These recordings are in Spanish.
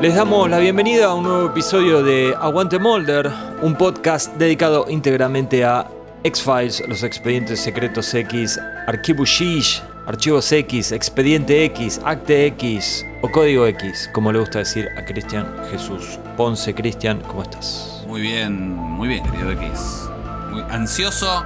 Les damos la bienvenida a un nuevo episodio de Aguante Molder, un podcast dedicado íntegramente a X-Files, los expedientes secretos X, Archivo Shish, Archivos X, Expediente X, Acte X o Código X, como le gusta decir a Cristian Jesús. Ponce, Cristian, ¿cómo estás? Muy bien, muy bien, querido X. Muy ansioso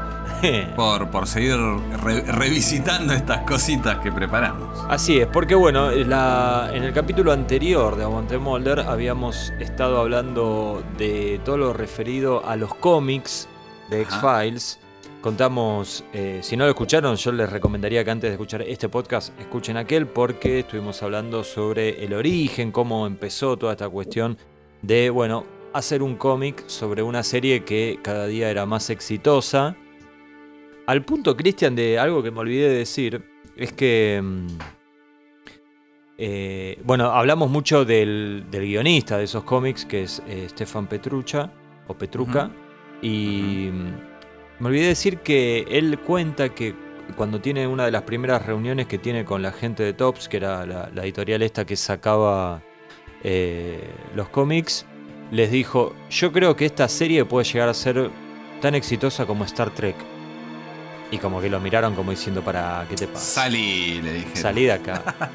por, por seguir re- revisitando estas cositas que preparamos. Así es, porque bueno, la- en el capítulo anterior de Aguante Molder habíamos estado hablando de todo lo referido a los cómics de. X-Files. Contamos, eh, si no lo escucharon, yo les recomendaría que antes de escuchar este podcast escuchen aquel porque estuvimos hablando sobre el origen, cómo empezó toda esta cuestión de, bueno, hacer un cómic sobre una serie que cada día era más exitosa. Al punto, Cristian, de algo que me olvidé de decir, es que... mm, eh, bueno, hablamos mucho del, del guionista de esos cómics, que es eh, Stefan Petrucha, o Petruca, y mm, me olvidé de decir que él cuenta que cuando tiene una de las primeras reuniones que tiene con la gente de Tops, que era la, la editorial esta que sacaba eh, los cómics, les dijo, yo creo que esta serie puede llegar a ser tan exitosa como Star Trek. Y como que lo miraron como diciendo, para, ¿qué te pasa? Salí, le dije. Salí de acá.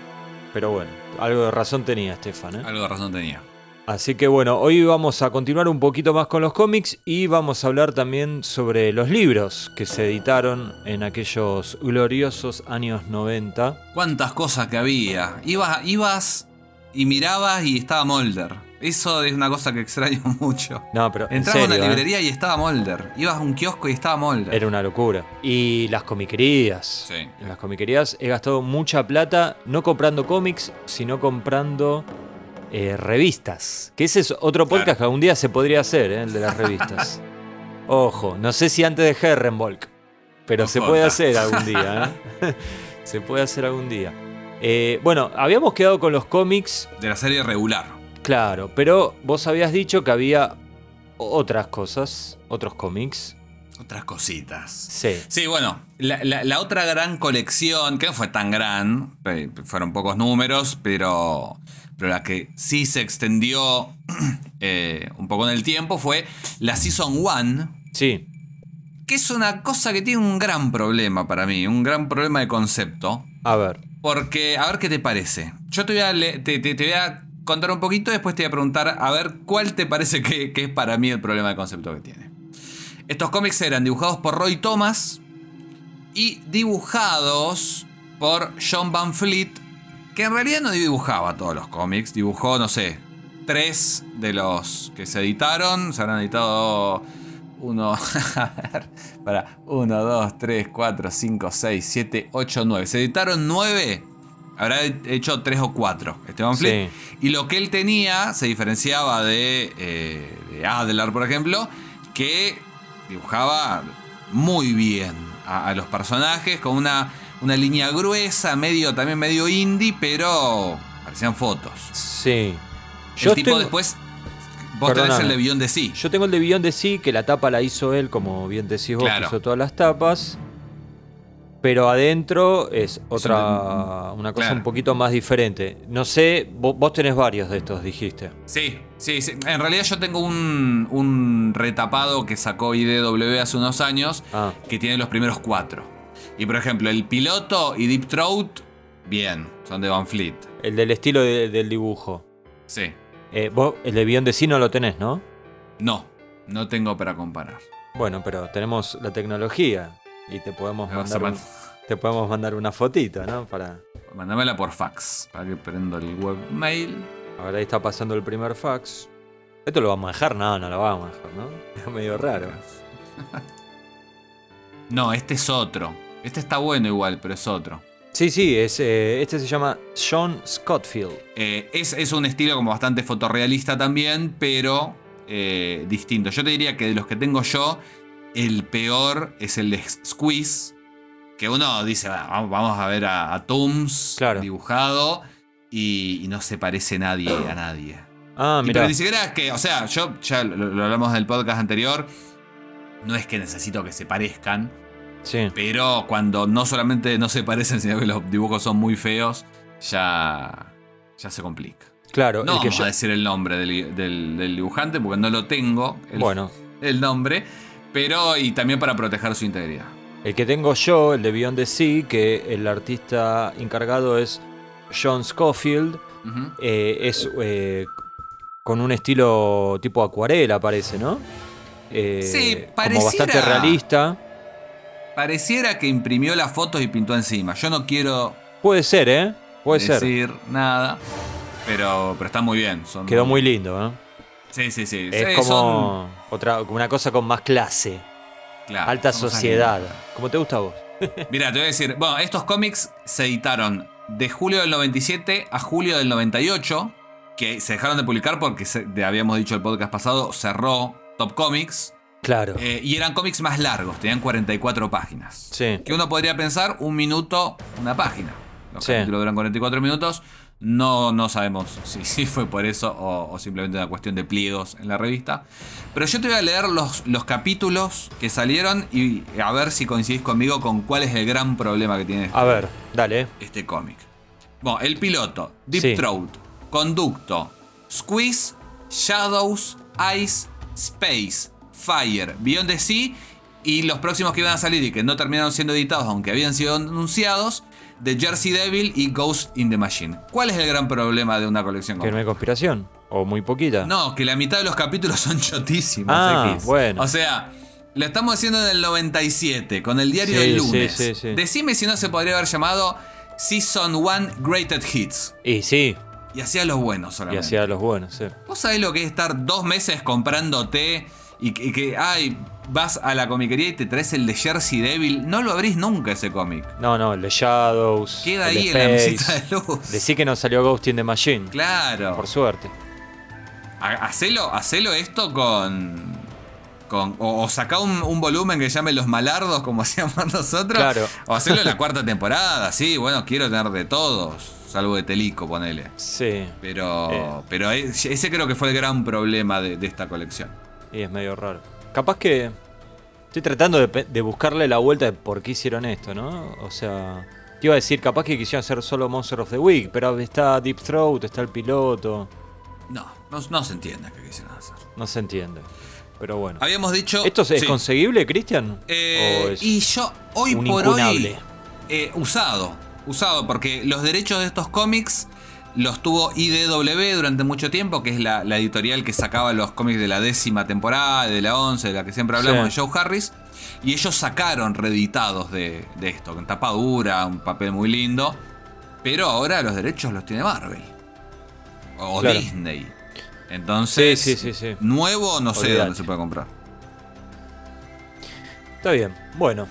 Pero bueno, algo de razón tenía Stefan. ¿eh? Algo de razón tenía. Así que bueno, hoy vamos a continuar un poquito más con los cómics y vamos a hablar también sobre los libros que se editaron en aquellos gloriosos años 90. Cuántas cosas que había. Ibas, ibas y mirabas y estaba Molder. Eso es una cosa que extraño mucho. No, pero en Entraba a serio, una ¿eh? librería y estaba Molder. Ibas a un kiosco y estaba Molder. era una locura. Y las comiquerías. Sí. En las comiquerías he gastado mucha plata no comprando cómics, sino comprando eh, revistas. Que ese es otro podcast Claro. que algún día se podría hacer, ¿eh? el de las revistas. Ojo, no sé si antes de Herrenvolk, pero se puede hacer algún día. se puede hacer algún día. Bueno, habíamos quedado con los cómics, De la serie regular. Claro, pero vos habías dicho que había otras cosas, otros cómics. Otras cositas. Sí. Sí, bueno, la, la- la otra gran colección, que no fue tan gran, fueron pocos números, pero, pero la que sí se extendió eh, un poco en el tiempo fue la Season 1, Sí. que es una cosa que tiene un gran problema para mí, un gran problema de concepto. A ver. Porque, a ver qué te parece. Yo te voy a, le- te, te- te voy a contar un poquito después te voy a preguntar a ver cuál te parece que, que es para mí el problema de concepto que tiene. Estos cómics eran dibujados por Roy Thomas y dibujados por John Van Fleet, que en realidad no dibujaba todos los cómics, dibujó, no sé, tres de los que se editaron, se habrán editado uno, a ver, para, uno, dos, tres, cuatro, cinco, seis, siete, ocho, nueve. Se editaron nueve. Habrá hecho tres o cuatro, Esteban Fleet. Y lo que él tenía se diferenciaba de, eh, de Adler, por ejemplo, que dibujaba muy bien a, a los personajes, con una, una línea gruesa, medio, también medio indie, pero parecían fotos. Sí. el tipo estoy- después. Vos tenés el de Beyond de Sí. Yo tengo el de Beyond de Sí, que la tapa la hizo él, como bien decís vos, Claro. que hizo todas las tapas. Pero adentro es otra, una- cosa claro. un poquito más diferente. No sé, vos, vos tenés varios de estos, dijiste. Sí, sí, sí. En realidad yo tengo un, un retapado que sacó IDW hace unos años Ah, que tiene los primeros cuatro. Y por ejemplo, el piloto y Deep Throat, bien, son de Van Fleet. el del estilo de- del dibujo. Sí. Eh, vos, el de Beyond de Sí no lo tenés, ¿no? No, no tengo para comparar. Bueno, pero tenemos la tecnología y te podemos mandar, un- te podemos mandar una fotito, ¿no? Para... Mándamela por fax, para que prendo el webmail. Ahora ahí está pasando el primer fax. ¿Esto lo vamos a dejar? No, no lo vamos a dejar, ¿no? Es medio raro. No, este es otro. Este está bueno igual, pero es otro. Sí, sí, es, eh, este se llama Sean Scottfield. Eh, es, es un estilo como bastante fotorrealista también, pero eh, distinto. Yo te diría que de los que tengo yo, el peor es el de Squeeze. Que uno dice, "Ah, vamos, a ver a, a Tooms Claro. dibujado y, y no se parece nadie a nadie. Ah, mira. pero ni siquiera es que, o sea, yo ya lo, lo hablamos del podcast anterior. No es que necesito que se parezcan, Sí. pero cuando no solamente no se parecen, sino que los dibujos son muy feos, ya, ya se complica. Claro, No el que vamos yo- a decir el nombre del, del- del dibujante porque no lo tengo. El, Bueno. El nombre. Pero y también para proteger su integridad. El que tengo yo, el de Beyond the Sea, que el artista encargado es John Scofield, eh, es eh, con un estilo tipo acuarela, parece, ¿no? Eh, Sí, Como bastante pareciera- realista. Pareciera que imprimió las fotos y pintó encima. Yo no quiero Puede ser, ¿eh? Puede ser. decir nada. Pero, pero está muy bien. son Quedó muy lindo, ¿eh? Sí, sí, sí. Es Sí, como son- otra, una cosa con más clase, claro, alta sociedad. lindas. Como te gusta a vos. Mira, te voy a decir, bueno, estos cómics se editaron de julio del 97 a julio del 98, que se dejaron de publicar porque, se- habíamos dicho el podcast pasado, cerró Top Comics, Claro. eh, y eran cómics más largos, tenían 44 páginas. sí. Que uno podría pensar un minuto, una página. Los Sí. capítulos duran 44 minutos. No, no sabemos si, si fue por eso o, o simplemente una cuestión de pliegos en la revista. Pero yo te voy a leer los, los capítulos que salieron y a ver si coincidís conmigo con cuál es el gran problema que tiene A ver, dale. este cómic. Bueno, el piloto, Deep Sí. Throat, Conducto, Squeeze, Shadows, Ice, Space, Fire, Beyond the Sea y los próximos que iban a salir y que no terminaron siendo editados aunque habían sido anunciados, The Jersey Devil y Ghost in the Machine. ¿Cuál es el gran problema de una colección Que no hay conspiración. O muy poquita. no, que la mitad de los capítulos son chotísimos. Ah, X. bueno. O sea, lo estamos haciendo en el 97, con el diario Sí, del lunes. sí, sí. Decime si no se podría haber llamado Season 1 Greatest Hits. Y sí, Y hacía los buenos y solamente. hacía los buenos, sí. ¿Vos sabés lo que es estar dos meses comprándote y que, y que, ay, vas a la comiquería y te traes el de Jersey Devil? No lo abrís nunca ese cómic. No, no, el de Shadows. Queda el de ahí en la mesita de luz. Decí que no salió Ghost in the Machine. Claro. Por suerte. Ha- Hacelo, hacelo esto con. con o, o sacá un, un volumen que llame Los Malardos, como hacíamos nosotros. Claro. O hacelo en la cuarta temporada, sí, bueno, quiero tener de todos. Salvo de Telico, ponele. Sí. Pero. Eh. Pero e- ese creo que fue el gran problema de, de esta colección. Y es medio raro. Capaz que. Estoy tratando de, buscarle la vuelta de por qué hicieron esto, ¿no? O sea. Te iba a decir, capaz que quisieron hacer solo Monster of the Week, pero está Deep Throat, está el piloto. No, no, no se entiende qué quisieron hacer. No se entiende. Pero bueno. Habíamos dicho. ¿Esto es sí. conseguible, Cristian? Eh, ¿O es- y yo, hoy por incunable? hoy, eh, usado. Usado, porque los derechos de estos cómics los tuvo IDW durante mucho tiempo, que es la, la editorial que sacaba los cómics de la décima temporada, de la once, de la que siempre hablamos, Sí. de Joe Harris. Y ellos sacaron reeditados de, de esto, con tapa dura, un papel muy lindo. Pero ahora los derechos los tiene Marvel. O Claro. Disney. Entonces, Sí, sí, sí, sí. nuevo no sé dónde se puede comprar. Está bien. Bueno.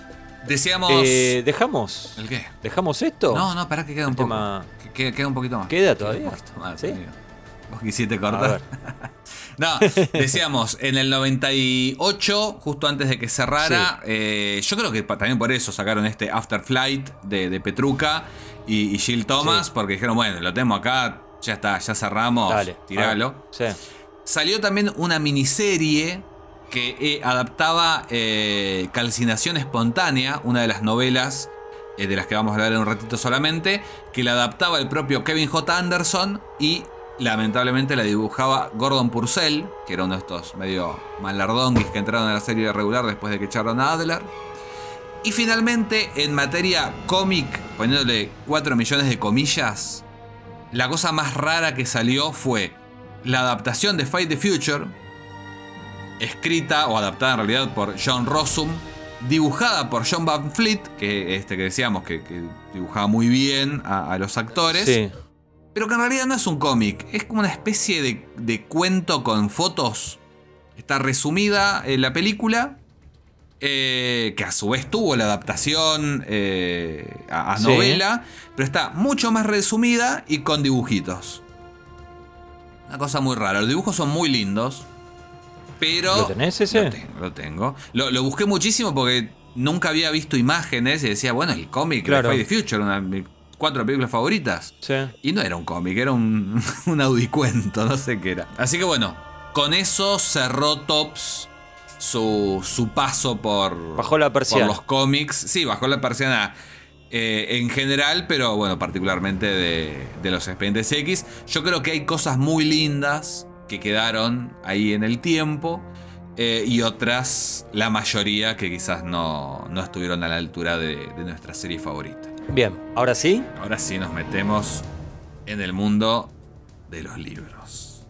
Decíamos... Eh, ¿Dejamos? ¿El qué? ¿Dejamos esto? No, no, pará que queda un El poco. tema- Que- que- Queda un poquito más. ¿Queda todavía? un poquito más, ¿Sí? amigo. Vos quisiste cortar. No, decíamos, en el 98, justo antes de que cerrara, eh, yo creo que también por eso sacaron este After Flight de, de Petruca y, y Jill Thomas, Sí. porque dijeron, bueno, lo tenemos acá, ya está, ya cerramos, Dale. tiralo. Sí. Salió también una miniserie que eh, adaptaba eh, Calcinación Espontánea, una de las novelas eh, de las que vamos a hablar en un ratito solamente, que la adaptaba el propio Kevin J. Anderson y lamentablemente la dibujaba Gordon Purcell, que era uno de estos medio malardonguis que entraron a la serie regular después de que echaron a Adler. Y finalmente, en materia cómic, poniéndole 4 millones de comillas, la cosa más rara que salió fue la adaptación de Fight the Future, escrita o adaptada en realidad por John Rossum, dibujada por John Van Fleet, que este que decíamos que, que dibujaba muy bien a, a los actores, Sí. pero que en realidad no es un cómic, es como una especie de, de cuento con fotos. Está resumida en la película, eh, que a su vez tuvo la adaptación eh, a, a Sí. novela, pero está mucho más resumida y con dibujitos. Una cosa muy rara, los dibujos son muy lindos, pero... ¿Lo tenés ese? Lo tengo, lo tengo. Lo, lo busqué muchísimo porque nunca había visto imágenes y decía, bueno, el cómic Claro. de Fight the Future, una de mis cuatro películas favoritas. Sí. Y no era un cómic, era un, un audicuento, no sé qué era. Así que bueno, con eso cerró Tops su, su paso por, Bajó la persiana. por los cómics. Sí, bajó la persiana eh, en general, pero bueno, particularmente de, de los expedientes X. Yo creo que hay cosas muy lindas que quedaron ahí en el tiempo. eh, y otras, la mayoría, que quizás no, no estuvieron a la altura de, de nuestra serie favorita. Bien, ahora sí. Ahora sí nos metemos en el mundo de los libros.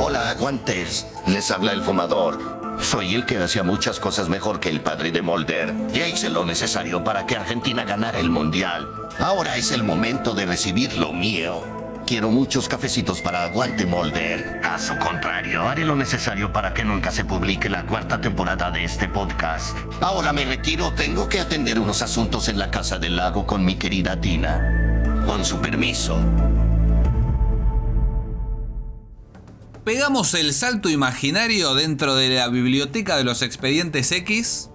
Hola, aguantes. Les habla el fumador. Soy el que hacía muchas cosas mejor que el padre de Mulder. Ya hice lo necesario para que Argentina ganara el mundial. Ahora es el momento de recibir lo mío. Quiero muchos cafecitos para Aguante Mulder. A su contrario, haré lo necesario para que nunca se publique la cuarta temporada de este podcast. Ahora me retiro, tengo que atender unos asuntos en la casa del lago con mi querida Tina. Con su permiso. Pegamos el salto imaginario dentro de la biblioteca de los expedientes X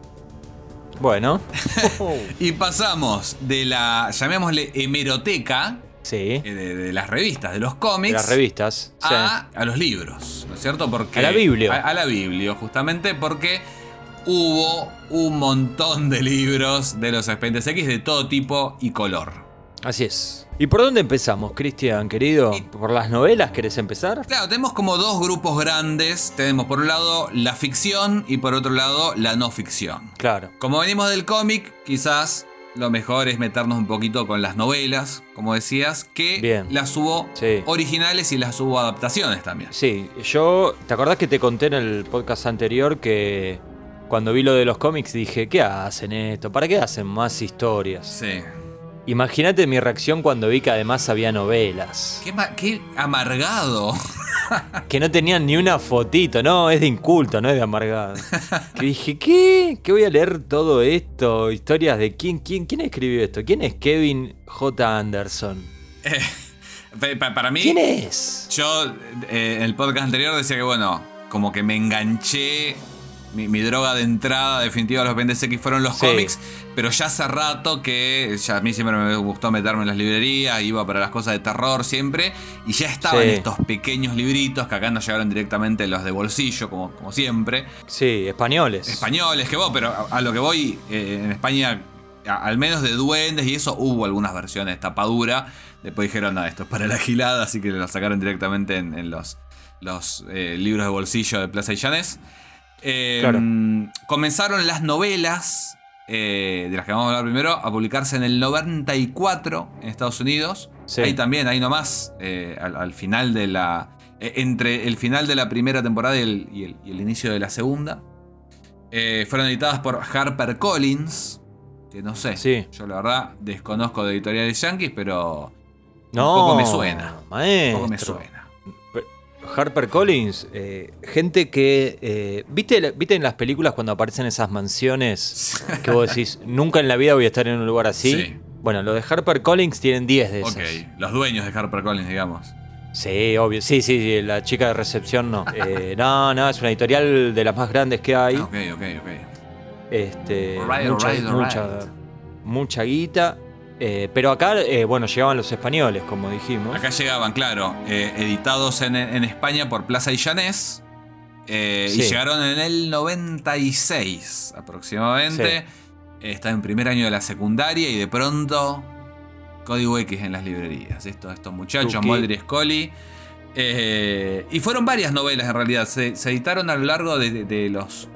Bueno. y pasamos de la, llamémosle, hemeroteca, sí. eh, de, de las revistas, de los De cómics, las revistas. sí. a, a los libros, ¿no es cierto? Porque, A la Biblia. A, a la Biblia, justamente porque hubo un montón de libros de los expedientes X de todo tipo y color. Así es. ¿Y por dónde empezamos, Cristian, querido? Y- ¿Por las novelas querés empezar? Claro, tenemos como dos grupos grandes. Tenemos por un lado la ficción y por otro lado la no ficción. Claro. Como venimos del cómic, quizás lo mejor es meternos un poquito con las novelas, como decías, que Bien. las hubo Sí. originales y las hubo adaptaciones también. Sí, yo. ¿Te acordás que te conté en el podcast anterior que cuando vi lo de los cómics dije, ¿qué hacen esto? ¿Para qué hacen más historias? Sí. Imagínate mi reacción cuando vi que además había novelas. Qué, ma- qué amargado. Que no tenían ni una fotito, no, es de inculto, no es de amargado. Que dije, ¿qué? ¿Qué voy a leer todo esto? Historias de quién, quién, quién escribió esto? ¿Quién es Kevin J. Anderson? Pa- Para mí, ¿Quién es? yo eh, en el podcast anterior decía que, bueno, como que me enganché. Mi, mi droga de entrada definitiva a los Pendes X fueron los Sí. cómics, pero ya hace rato que ya a mí siempre me gustó meterme en las librerías, iba para las cosas de terror siempre, y ya estaban Sí. estos pequeños libritos que acá nos llegaron directamente los de bolsillo, como, como siempre, Sí, españoles. españoles, que vos, pero a, a lo que voy, eh, en España, al menos de duendes y eso, hubo algunas versiones de tapadura. Después dijeron, no, esto es para la gilada, así que lo sacaron directamente en, en los, los eh, libros de bolsillo de Plaza y Llanés. Eh, Claro. Comenzaron las novelas, eh, de las que vamos a hablar primero, a publicarse en el 94 en Estados Unidos. Sí. Ahí también, ahí nomás, eh, al, al final de la. eh, entre el final de la primera temporada y el, y el- y el inicio de la segunda. Eh, fueron editadas por Harper Collins. Que no sé. Sí. Yo la verdad desconozco de editoriales yankees, pero. No, Un poco me suena. Un poco me suena. Harper Collins, eh, gente que. eh, ¿viste, ¿Viste en las películas cuando aparecen esas mansiones que vos decís, nunca en la vida voy a estar en un lugar así? Sí. Bueno, los de Harper Collins tienen 10 de esas. Ok, los dueños de Harper Collins, digamos. Sí, obvio. Sí, sí, sí, la chica de recepción no. Eh, no, no, es una editorial de las más grandes que hay. Ah, ok, ok, ok. Este, Alright, mucha, alright, mucha, mucha guita. Eh, pero acá, eh, bueno, llegaban los españoles, como dijimos. Acá llegaban, claro, eh, editados en, en España por Plaza y Llanés. Y Sí. llegaron en el 96 aproximadamente. Está en primer año de la secundaria y de pronto Código X en las librerías. Esto, estos muchachos, Tuki. Mulder y Scully. Y fueron varias novelas en realidad. Se, se editaron a lo largo de, de- de los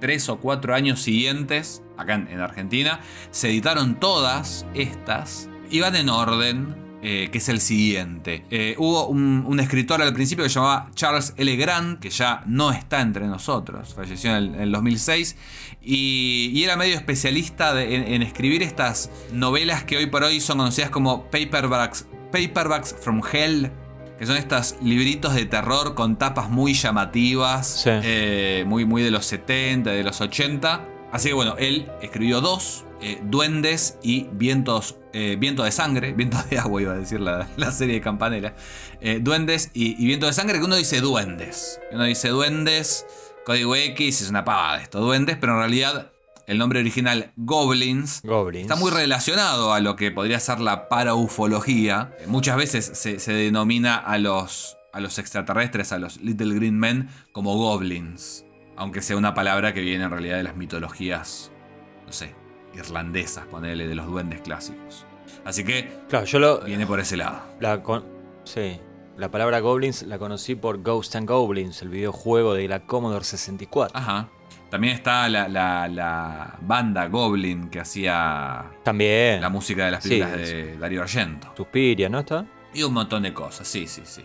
tres o cuatro años siguientes, acá en, en Argentina. Se editaron todas estas. Iban en orden. eh, que es el siguiente. Eh, hubo un, escritor al principio que se llamaba Charles L. Grant, que ya no está entre nosotros, falleció en el, en el 2006, y, era medio especialista en, en escribir estas novelas que hoy por hoy son conocidas como paperbacks, paperbacks from Hell, que son estos libritos de terror con tapas muy llamativas, Sí. eh, muy, muy de los 70, de los 80. Así que bueno, él escribió dos, eh, Duendes y Vientos, eh, Viento de Sangre, Viento de Agua iba a decir la, la serie de Campanella. Eh, duendes y, y Viento de Sangre, que uno dice Duendes. Uno dice Duendes, Código X, es una pavada esto, Duendes, pero en realidad el nombre original Goblins Goblins. Está muy relacionado a lo que podría ser la paraufología. Muchas veces se, se denomina a los, a los extraterrestres, a los Little Green Men, como goblins. Aunque sea una palabra que viene en realidad de las mitologías, no sé, irlandesas, ponele, de los duendes clásicos. Así que Claro, yo lo. viene por ese lado. La con- sí. La palabra goblins la conocí por Ghost and Goblins, el videojuego de la Commodore 64. Ajá. También está la, la- la banda Goblin que hacía También. la música de las películas sí. de Darío Argento. Suspiria, ¿no está? Y un montón de cosas, sí, sí, sí.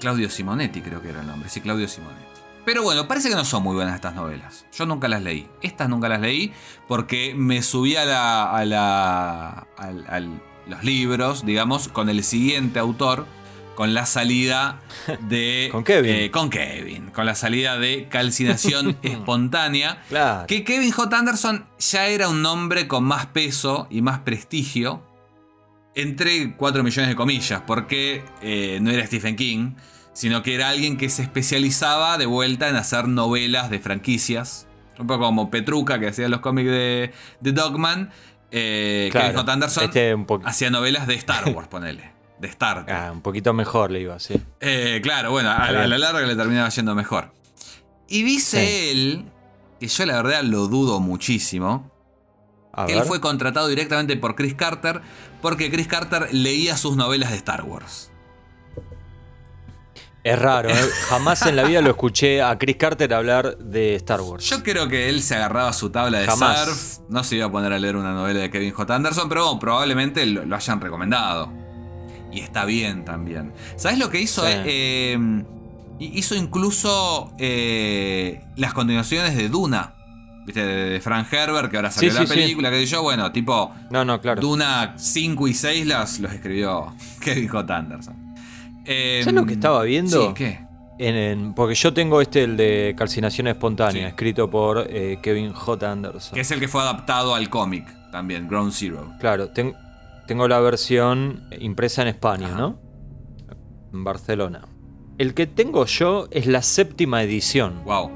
Claudio Simonetti creo que era el nombre, sí, Claudio Simonetti. Pero bueno, parece que no son muy buenas estas novelas. Yo nunca las leí. Estas nunca las leí porque me subí a la. a la. al- los libros, digamos, con el siguiente autor. Con la salida de. Con Kevin. eh, con Kevin. Con la salida de Calcinación Espontánea. Claro. Que Kevin J. Anderson ya era un nombre con más peso y más prestigio. Entre 4 millones de comillas, porque eh, no era Stephen King, sino que era alguien que se especializaba de vuelta en hacer novelas de franquicias. Un poco como Petruca, que hacía los cómics de, de Dogman. Eh, Claro. Kevin J. Anderson Este hacía novelas de Star Wars, ponele. De Star Trek. Ah, un poquito mejor le iba, sí. Eh, claro, bueno, a, a la bien. larga le terminaba yendo mejor. Y dice Sí. él, que yo la verdad lo dudo muchísimo, A que ver. él fue contratado directamente por Chris Carter porque Chris Carter leía sus novelas de Star Wars. Es raro, ¿eh? jamás en la vida lo escuché a Chris Carter hablar de Star Wars. Yo creo que él se agarraba su tabla de Jamás. surf, no se iba a poner a leer una novela de Kevin J. Anderson, pero bueno, probablemente lo, lo hayan recomendado. Y está bien también. ¿Sabes lo que hizo? Sí. Eh, hi- hizo incluso eh, las continuaciones de Duna. ¿Viste? De, Frank Herbert, que ahora salió Sí, la sí. película, que yo, bueno, tipo No, no, claro. Duna 5 y 6 las, los escribió Kevin J. Anderson. Eh, ¿Sabes lo que estaba viendo? Sí, ¿qué? En- en- porque yo tengo este, el de Calcinación Espontánea, Sí. escrito por eh, Kevin J. Anderson. Que es el que fue adaptado al cómic también, Ground Zero. Claro, ten- tengo la versión impresa en España, Ajá. ¿no? En Barcelona. El que tengo yo es la séptima edición. Wow.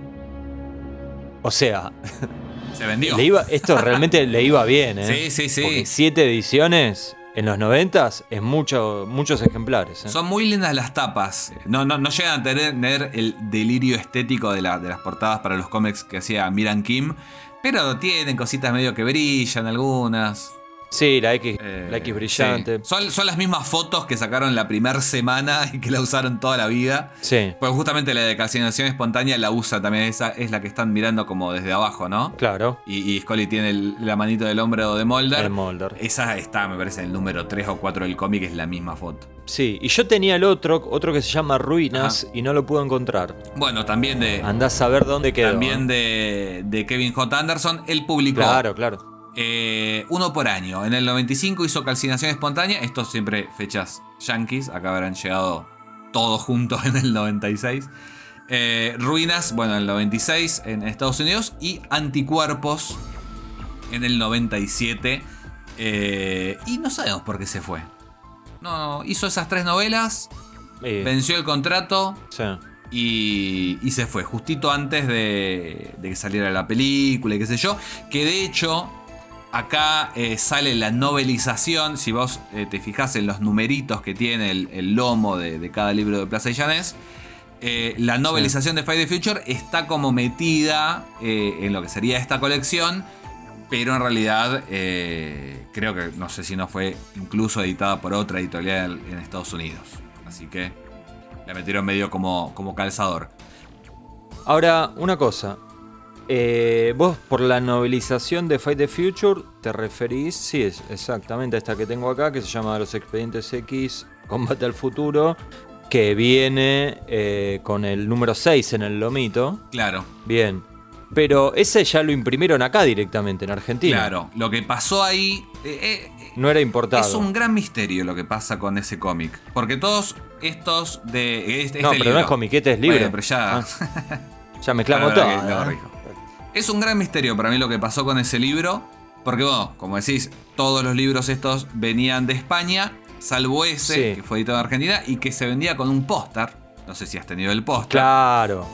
O sea, Se vendió. le iba, esto realmente le iba bien, ¿eh? Sí, sí, sí. Porque siete ediciones en los noventas es mucho, muchos ejemplares. ¿eh? Son muy lindas las tapas. No, no, no llegan a tener, el delirio estético de, la- de las portadas para los cómics que hacía Miran Kim. Pero tienen cositas medio que brillan algunas. Sí, la X, Eh, la X brillante. sí. Son, son las mismas fotos que sacaron la primera semana y que la usaron toda la vida. Sí, Pues justamente la de calcinación espontánea la usa también. Esa es la que están mirando como desde abajo, ¿no? claro. Y, y Scully tiene el- la manito del hombro de Mulder. El Mulder. Esa está, me parece, en el número 3 o 4 del cómic, es la misma foto. Sí, y yo tenía el otro, otro que se llama Ruinas, y no lo pude encontrar. Bueno, también de, Andás a ver dónde quedó. también ¿eh? de, de Kevin J. Anderson. Él publicó Claro, claro. Eh, uno por año. En el 95 hizo Calcinación Espontánea. Esto siempre fechas yankees. Acá habrán llegado todos juntos en el 96. Eh, Ruinas, bueno, en el 96 en Estados Unidos. Y Anticuerpos en el 97. Eh, y no sabemos por qué se fue. No, hizo esas tres novelas, venció el contrato sí. y, y se fue, justito antes de, de que saliera la película y qué sé yo. Que de hecho, acá eh, sale la novelización. Si vos eh, te fijás en los numeritos que tiene el, lomo de, de cada libro de Plaza y Llanés, eh, la novelización de Fight the Future está como metida en lo que sería esta colección. Pero en realidad creo que no sé si no fue incluso editada por otra editorial en Estados Unidos. Así que la metieron medio como, como calzador. Ahora, una cosa. Eh, vos por la novelización de Fight the Future te referís, sí, es exactamente a esta que tengo acá, que se llama Los Expedientes X, Combate al Futuro, que viene eh, con el número 6 en el lomito. Claro, Bien. Pero ese ya lo imprimieron acá directamente, en Argentina. claro. Lo que pasó ahí eh, eh, No era importado. es un gran misterio lo que pasa con ese cómic. Porque todos estos de este, no, este pero libro- no es comiquete, es libre. Bueno, pero ya, Ah, ya mezclamos todo. Es un gran misterio para mí lo que pasó con ese libro. Porque, bueno, como decís, todos los libros estos venían de España, salvo ese, Sí. que fue editado en Argentina, y que se vendía con un póster. No sé si has tenido el póster. Claro.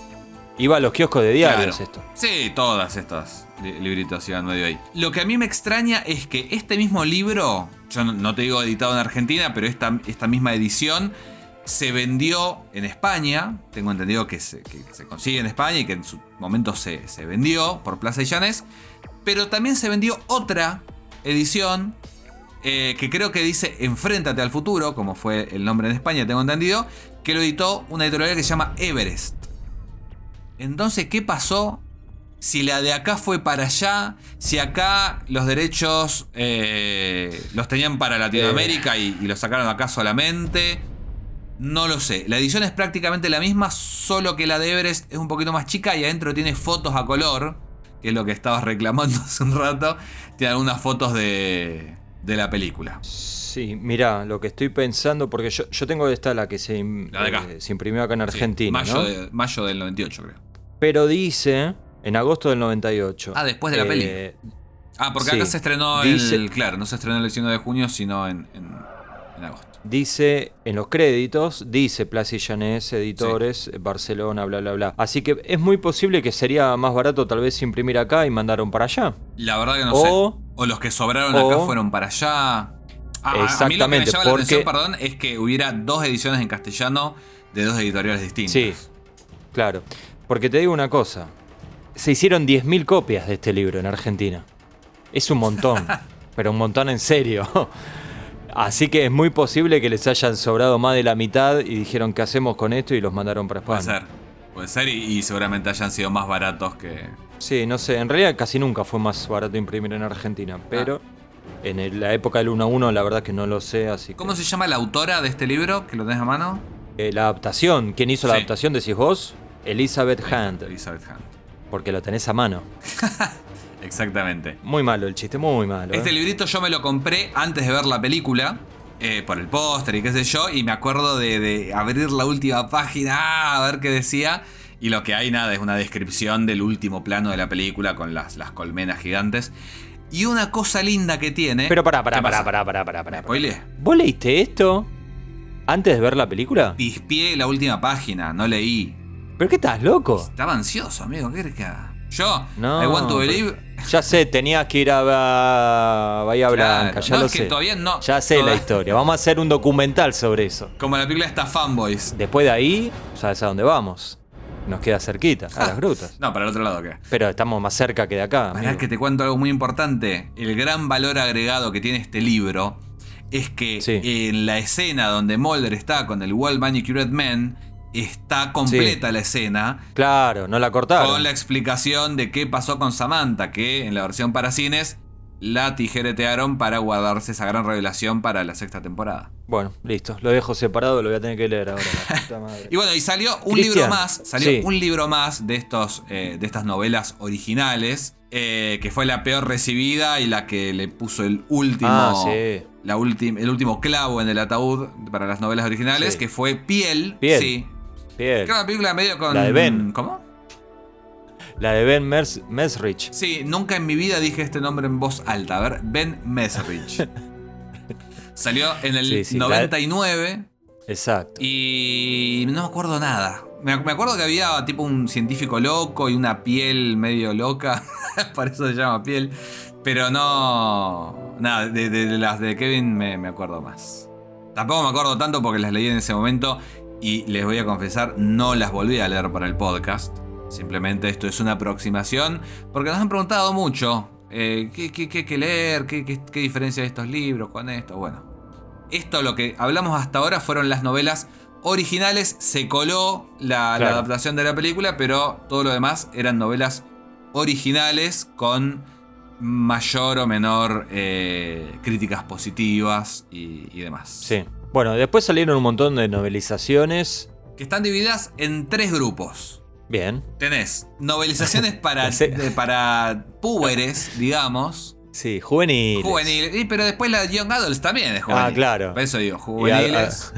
Iba a los kioscos de diarios Claro. esto. Sí, todas estas li- libritos iban medio ahí. Lo que a mí me extraña es que este mismo libro, yo no, no te digo editado en Argentina, pero esta, esta misma edición se vendió en España. Tengo entendido que se, que se consigue en España y que en su momento se, se vendió por Plaza y Llanes. Pero también se vendió otra edición, eh, que creo que dice Enfréntate al futuro, como fue el nombre en España, tengo entendido, que lo editó una editorial que se llama Everest. Entonces, ¿qué pasó? Si la de acá fue para allá, si acá los derechos eh, los tenían para Latinoamérica y, y los sacaron acá solamente. No lo sé. La edición es prácticamente la misma, solo que la de Everest es un poquito más chica y adentro tiene fotos a color, que es lo que estabas reclamando hace un rato. Tiene algunas fotos de, de la película. Sí, mira, lo que estoy pensando, porque yo, yo tengo esta la que se, La eh, se imprimió acá en Sí, Argentina, mayo, ¿no? de- mayo del 98, creo. Pero dice, en agosto del 98. Ah, después de la eh, Ah, porque Sí. acá se estrenó Dice- el. Claro, no se estrenó el 19 de junio, sino en, en, en agosto. Dice en los créditos, dice Plaza y Llanés, editores, Barcelona, bla, bla, bla. Así que es muy posible que sería más barato tal vez imprimir acá y mandaron para allá. La verdad que no O- sé. O los que sobraron o- acá fueron para allá. Ah, a- a mí lo que me Exactamente, llama la porque- atención, perdón, es que hubiera dos ediciones en castellano de dos editoriales distintas. Sí, claro. Porque te digo una cosa, se hicieron 10.000 copias de este libro en Argentina. Es un montón, pero un montón en serio. Así que es muy posible que les hayan sobrado más de la mitad y dijeron qué hacemos con esto y los mandaron para España. Puede ser. Puede ser y, y seguramente hayan sido más baratos que. Sí, no sé, en realidad casi nunca fue más barato imprimir en Argentina, pero en la época del 1 a 1 la verdad que no lo sé, así que... ¿Cómo se llama la autora de este libro? Que lo tenés a mano. Eh, la adaptación, ¿quién hizo la adaptación decís vos? Elizabeth Hand, Elizabeth Hunt. porque lo tenés a mano. Exactamente. Muy malo el chiste, muy malo. Este ¿eh? librito yo me lo compré antes de ver la película. eh, por el póster y qué sé yo. Y me acuerdo de, de abrir la última página, ah, a ver qué decía. Y lo que hay, nada, es una descripción del último plano de la película con las, las colmenas gigantes. Y una cosa linda que tiene. Pero pará, pará, ¿Qué pará, pará, pará, pará, pará. ¿Vos leíste esto antes de ver la película? Pispié la última página, no leí. ¿Pero qué estás, loco? Estaba ansioso, amigo. ¿Qué que? Yo, No. I want to believe. Ya sé, tenías que ir a Ba- Bahía Claro. Blanca, ya No, lo es que sé. todavía no- Ya sé la historia. Vamos a hacer un documental sobre eso. Como la película está Fanboys. Después de ahí, sabes a dónde vamos. Nos queda cerquita, a las grutas. No, para el otro lado, ¿qué? Pero estamos más cerca que de acá. Amigo. que te cuento algo muy importante. El gran valor agregado que tiene este libro es que Sí. en la escena donde Mulder está con el Well Manicured Man, está completa la escena Claro, no la cortaron. con la explicación de qué pasó con Samantha, que en la versión para cines la tijeretearon para guardarse esa gran revelación para la sexta temporada. Bueno, listo. Lo dejo separado, lo voy a tener que leer ahora. la puta madre. Y bueno, y salió un libro más, salió sí. un libro más de, estos, eh, de estas novelas originales, eh, que fue la peor recibida y la que le puso el último, Ah, sí. la el último clavo en el ataúd para las novelas originales, Sí. que fue Piel. Piel. Sí. Era una película medio con... La de Ben. ¿Cómo? La de Ben Mers Mesrich. Sí, nunca en mi vida dije este nombre en voz alta. A ver, Ben Mesrich. Salió en el Sí, sí, 99 Exacto. y no me acuerdo nada. Me, me acuerdo que había tipo un científico loco y una piel medio loca. Por eso se llama piel. Pero no. Nada, de, de- de las de Kevin me, me acuerdo más. Tampoco me acuerdo tanto porque las leí en ese momento y les voy a confesar, no las volví a leer para el podcast. Simplemente esto es una aproximación porque nos han preguntado mucho eh, ¿qué, qué, qué hay que leer, ¿Qué, qué, qué diferencia de estos libros con esto. Bueno, esto lo que hablamos hasta ahora fueron las novelas originales. Se coló la, adaptación de la película, pero todo lo demás eran novelas originales con mayor o menor eh, críticas positivas y, y demás. Sí. Bueno, después salieron un montón de novelizaciones. Que están divididas en tres grupos. Bien. Tenés novelizaciones para, de- para púberes, digamos. Sí, juveniles. Juveniles. Y, pero después la Young Adults también es juvenil. Ah, claro. Por eso digo, juveniles.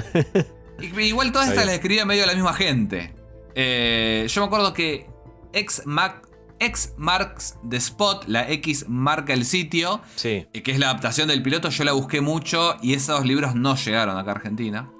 Y- Igual todas estas las escribía medio la misma gente. Eh, yo me acuerdo que ex, Mac, ex Marks the Spot, la X marca el sitio, sí. eh, que es la adaptación del piloto, yo la busqué mucho y esos libros no llegaron acá a Argentina.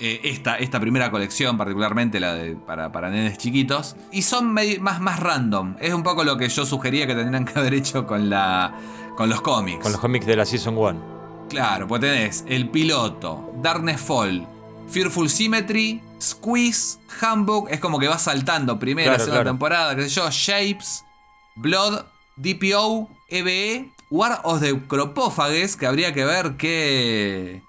Eh, esta, esta primera colección, particularmente la de para, para nenes chiquitos. Y son más, más random. Es un poco lo que yo sugería que tendrían que haber hecho con, la, con los cómics. Con los cómics de la Season 1. Claro, pues tenés El Piloto, Darkness Fall, Fearful Symmetry, Squeeze, Handbook, es como que va saltando primera, Claro, segunda claro. temporada, qué sé yo, Shapes, Blood, DPO, EBE, War of the Cropófages, que habría que ver qué,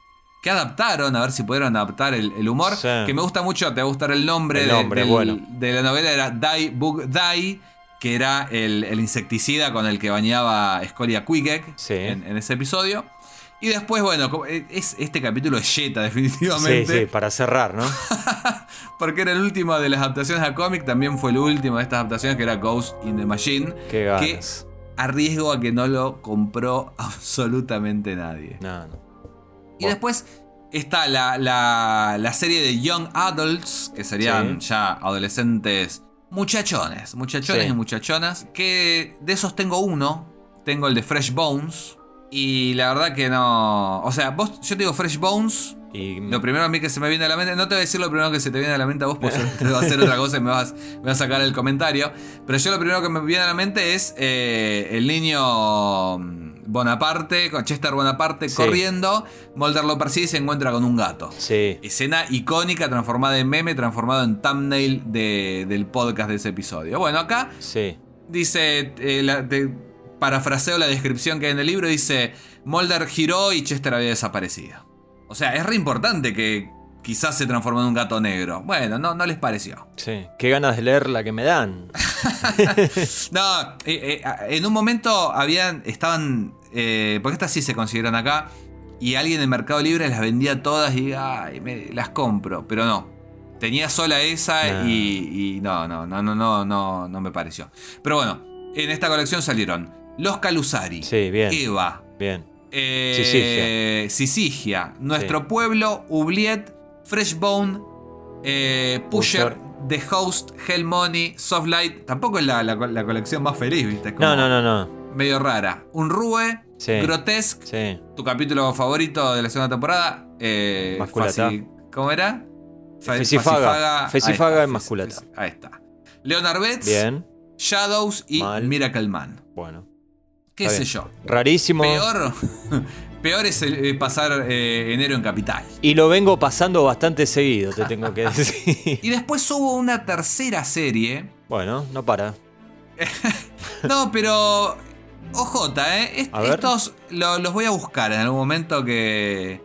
qué adaptaron, a ver si pudieron adaptar el, el humor. Sí. Que me gusta mucho, te va a gustar el nombre, El de- nombre, del- bueno. de la novela, era Die Bug Die, que era el, el insecticida con el que bañaba Scoria Quickegg Sí. en, en ese episodio. Y después, bueno, eh, es, este capítulo es Jetta, Sí, definitivamente. sí, para cerrar, ¿no? Porque era el último de las adaptaciones a cómic, también fue el último de estas adaptaciones, que era Ghost in the Machine. Qué ganas. Que arriesgo a que no lo compró absolutamente nadie. No, no. Y Bueno. después está la, la- la serie de Young Adults, que serían Sí. ya adolescentes muchachones, muchachones Sí. y muchachonas, que de esos tengo uno, tengo el de Fresh Bones, y la verdad que no... O sea, vos, yo te digo Fresh Bones, Y lo primero a mí que se me viene a la mente, no te voy a decir lo primero que se te viene a la mente a vos, porque te va a hacer otra cosa y me vas, me vas a sacar el comentario. Pero yo lo primero que me viene a la mente es eh, el niño mm, Bonaparte, con Chester Bonaparte Sí. corriendo. Mulder lo persigue y se encuentra con un gato. Sí. Escena icónica, transformada en meme, transformado en thumbnail de- del podcast de ese episodio. Bueno, acá Sí. dice, eh, la- parafraseo la descripción que hay en el libro, dice, Mulder giró y Chester había desaparecido. O sea, es re importante que quizás se transformó en un gato negro. Bueno, no, no les pareció. Sí. Qué ganas de leer la que me dan. No, eh, eh, en un momento habían, estaban, eh, porque estas sí se consiguieron acá, y alguien en Mercado Libre las vendía todas y ay, me- las compro, pero no. Tenía sola esa Nah. y, y no, no, no, no, no, no, no me pareció. Pero bueno, en esta colección salieron Los Calusari, Sí, bien. Eva, Bien. eh, Sisigia, Nuestro Sí. Pueblo, Oubliette, Freshbone, eh, Pusher. The Host, Hell Money, Soft Light. Tampoco es la, la co- la colección más feliz, ¿viste? Como No, no, no, no. Medio rara. Un Rue, Sí. Grotesque, Sí. tu capítulo favorito de la segunda temporada. Eh, ¿Cómo era? Fa- Fesifaga. Fesifaga en masculata. Ahí está. Leonard Betts, Bien. Shadows y Mal. Miracle Man. Bueno. ¿Qué sé yo? Rarísimo. Peor, peor es el- eh, pasar eh, enero en Capital. Y lo vengo pasando bastante seguido, te tengo que decir. Y después hubo una tercera serie. bueno, no para. No, pero. OJ, ¿eh? Est- A ver. estos lo- los voy a buscar en algún momento que.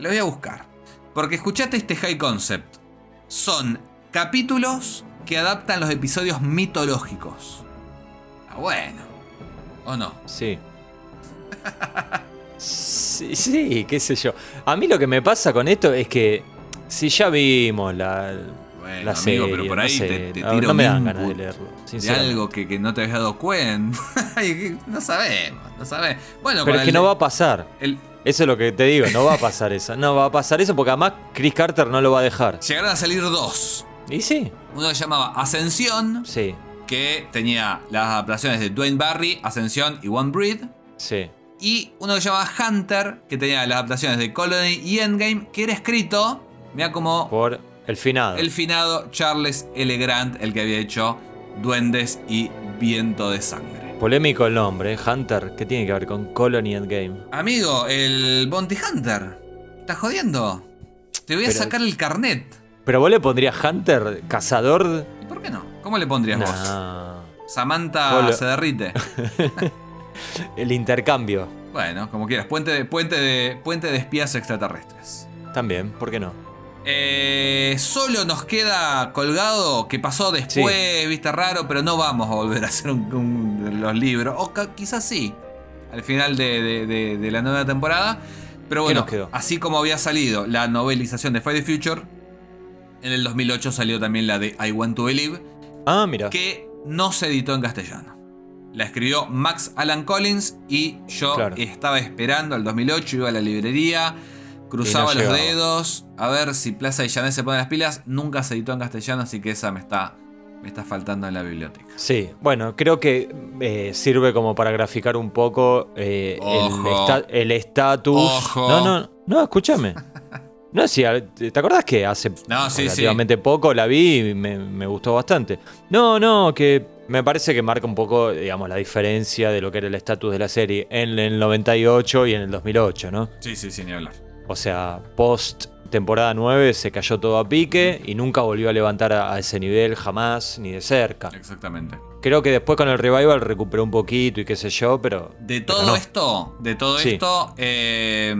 Los voy a buscar. Porque escuchate este high concept. Son capítulos que adaptan los episodios mitológicos. Ah, bueno. ¿O no? Sí. Sí, sí, qué sé yo. A mí lo que me pasa con esto es que si ya vimos la, Bueno, la amigo, serie, pero por no ahí sé, te, te no, tiro no me dan ganas de leerlo. De algo que, que no te habías dado cuenta. No sabemos, no sabemos. Bueno, Pero es que el- no va a pasar. el- Eso es lo que te digo, no va a pasar eso. No va a pasar eso porque además Chris Carter no lo va a dejar. llegaron a salir dos. Y sí, Uno que se llamaba Ascensión, sí, que tenía las adaptaciones de Dwayne Barry, Ascensión y One Breed. sí. Y uno que se llamaba Hunter, que tenía las adaptaciones de Colony y Endgame, que era escrito, mira como Por el finado. el finado Charles L. Grant, el que había hecho Duendes y Viento de Sangre. Polémico el nombre, ¿eh? Hunter. ¿Qué tiene que ver con Colony Endgame? Amigo, el Bounty Hunter. ¿Estás jodiendo? Te voy a Pero- sacar el carnet. Pero vos le pondrías Hunter, cazador. ¿Y por qué no? ¿Cómo le pondrías vos? Samantha se derrite. El intercambio. Bueno, como quieras. Puente de, puente de, puente de espías extraterrestres. También, ¿por qué no? Eh, solo nos queda colgado que pasó después, viste raro, pero no vamos a volver a hacer un- un- los libros. O quizás sí, al final de, de- de- de la nueva temporada. Pero ¿Qué bueno, nos quedó? así como había salido la novelización de Fight the Future, en el 2008 salió también la de I Want to Believe, Ah, mira. que no se editó en castellano. La escribió Max Alan Collins y yo Claro. estaba esperando al 2008, iba a la librería, cruzaba no los dedos a ver si Plaza y Janet se ponen las pilas. Nunca se editó en castellano, así que esa me está, me está faltando en la biblioteca. Sí, bueno, creo que eh, sirve como para graficar un poco eh, el estatus. No, no, no, escúchame. No, sí, ¿te acordás que hace No, sí, sí. relativamente poco la vi y me, me gustó bastante? No, no, que me parece que marca un poco, digamos, la diferencia de lo que era el estatus de la serie en el 98 y en el 2008, ¿no? Sí, sí, sí, ni hablar. O sea, post temporada 9 se cayó todo a pique y nunca volvió a levantar a, ese nivel jamás ni de cerca. Exactamente. Creo que después con el revival recuperó un poquito y qué sé yo, pero. De pero todo no. esto, de todo Sí. esto, eh,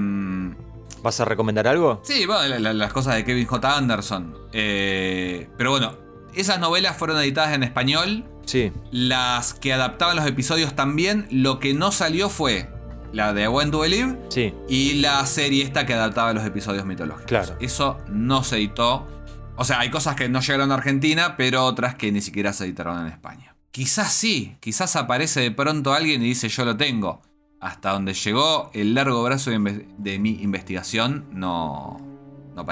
¿Vas a recomendar algo? Sí, bueno, la- la- las cosas de Kevin J. Anderson. Eh, pero bueno, esas novelas fueron editadas en español. Sí. Las que adaptaban los episodios también. Lo que no salió fue la de When to Believe Sí. y la serie esta que adaptaba los episodios mitológicos. Claro. Eso no se editó. O sea, hay cosas que no llegaron a Argentina, pero otras que ni siquiera se editaron en España. Quizás sí, quizás aparece de pronto alguien y dice yo lo tengo. Hasta donde llegó el largo brazo de, mi investigación, no, no.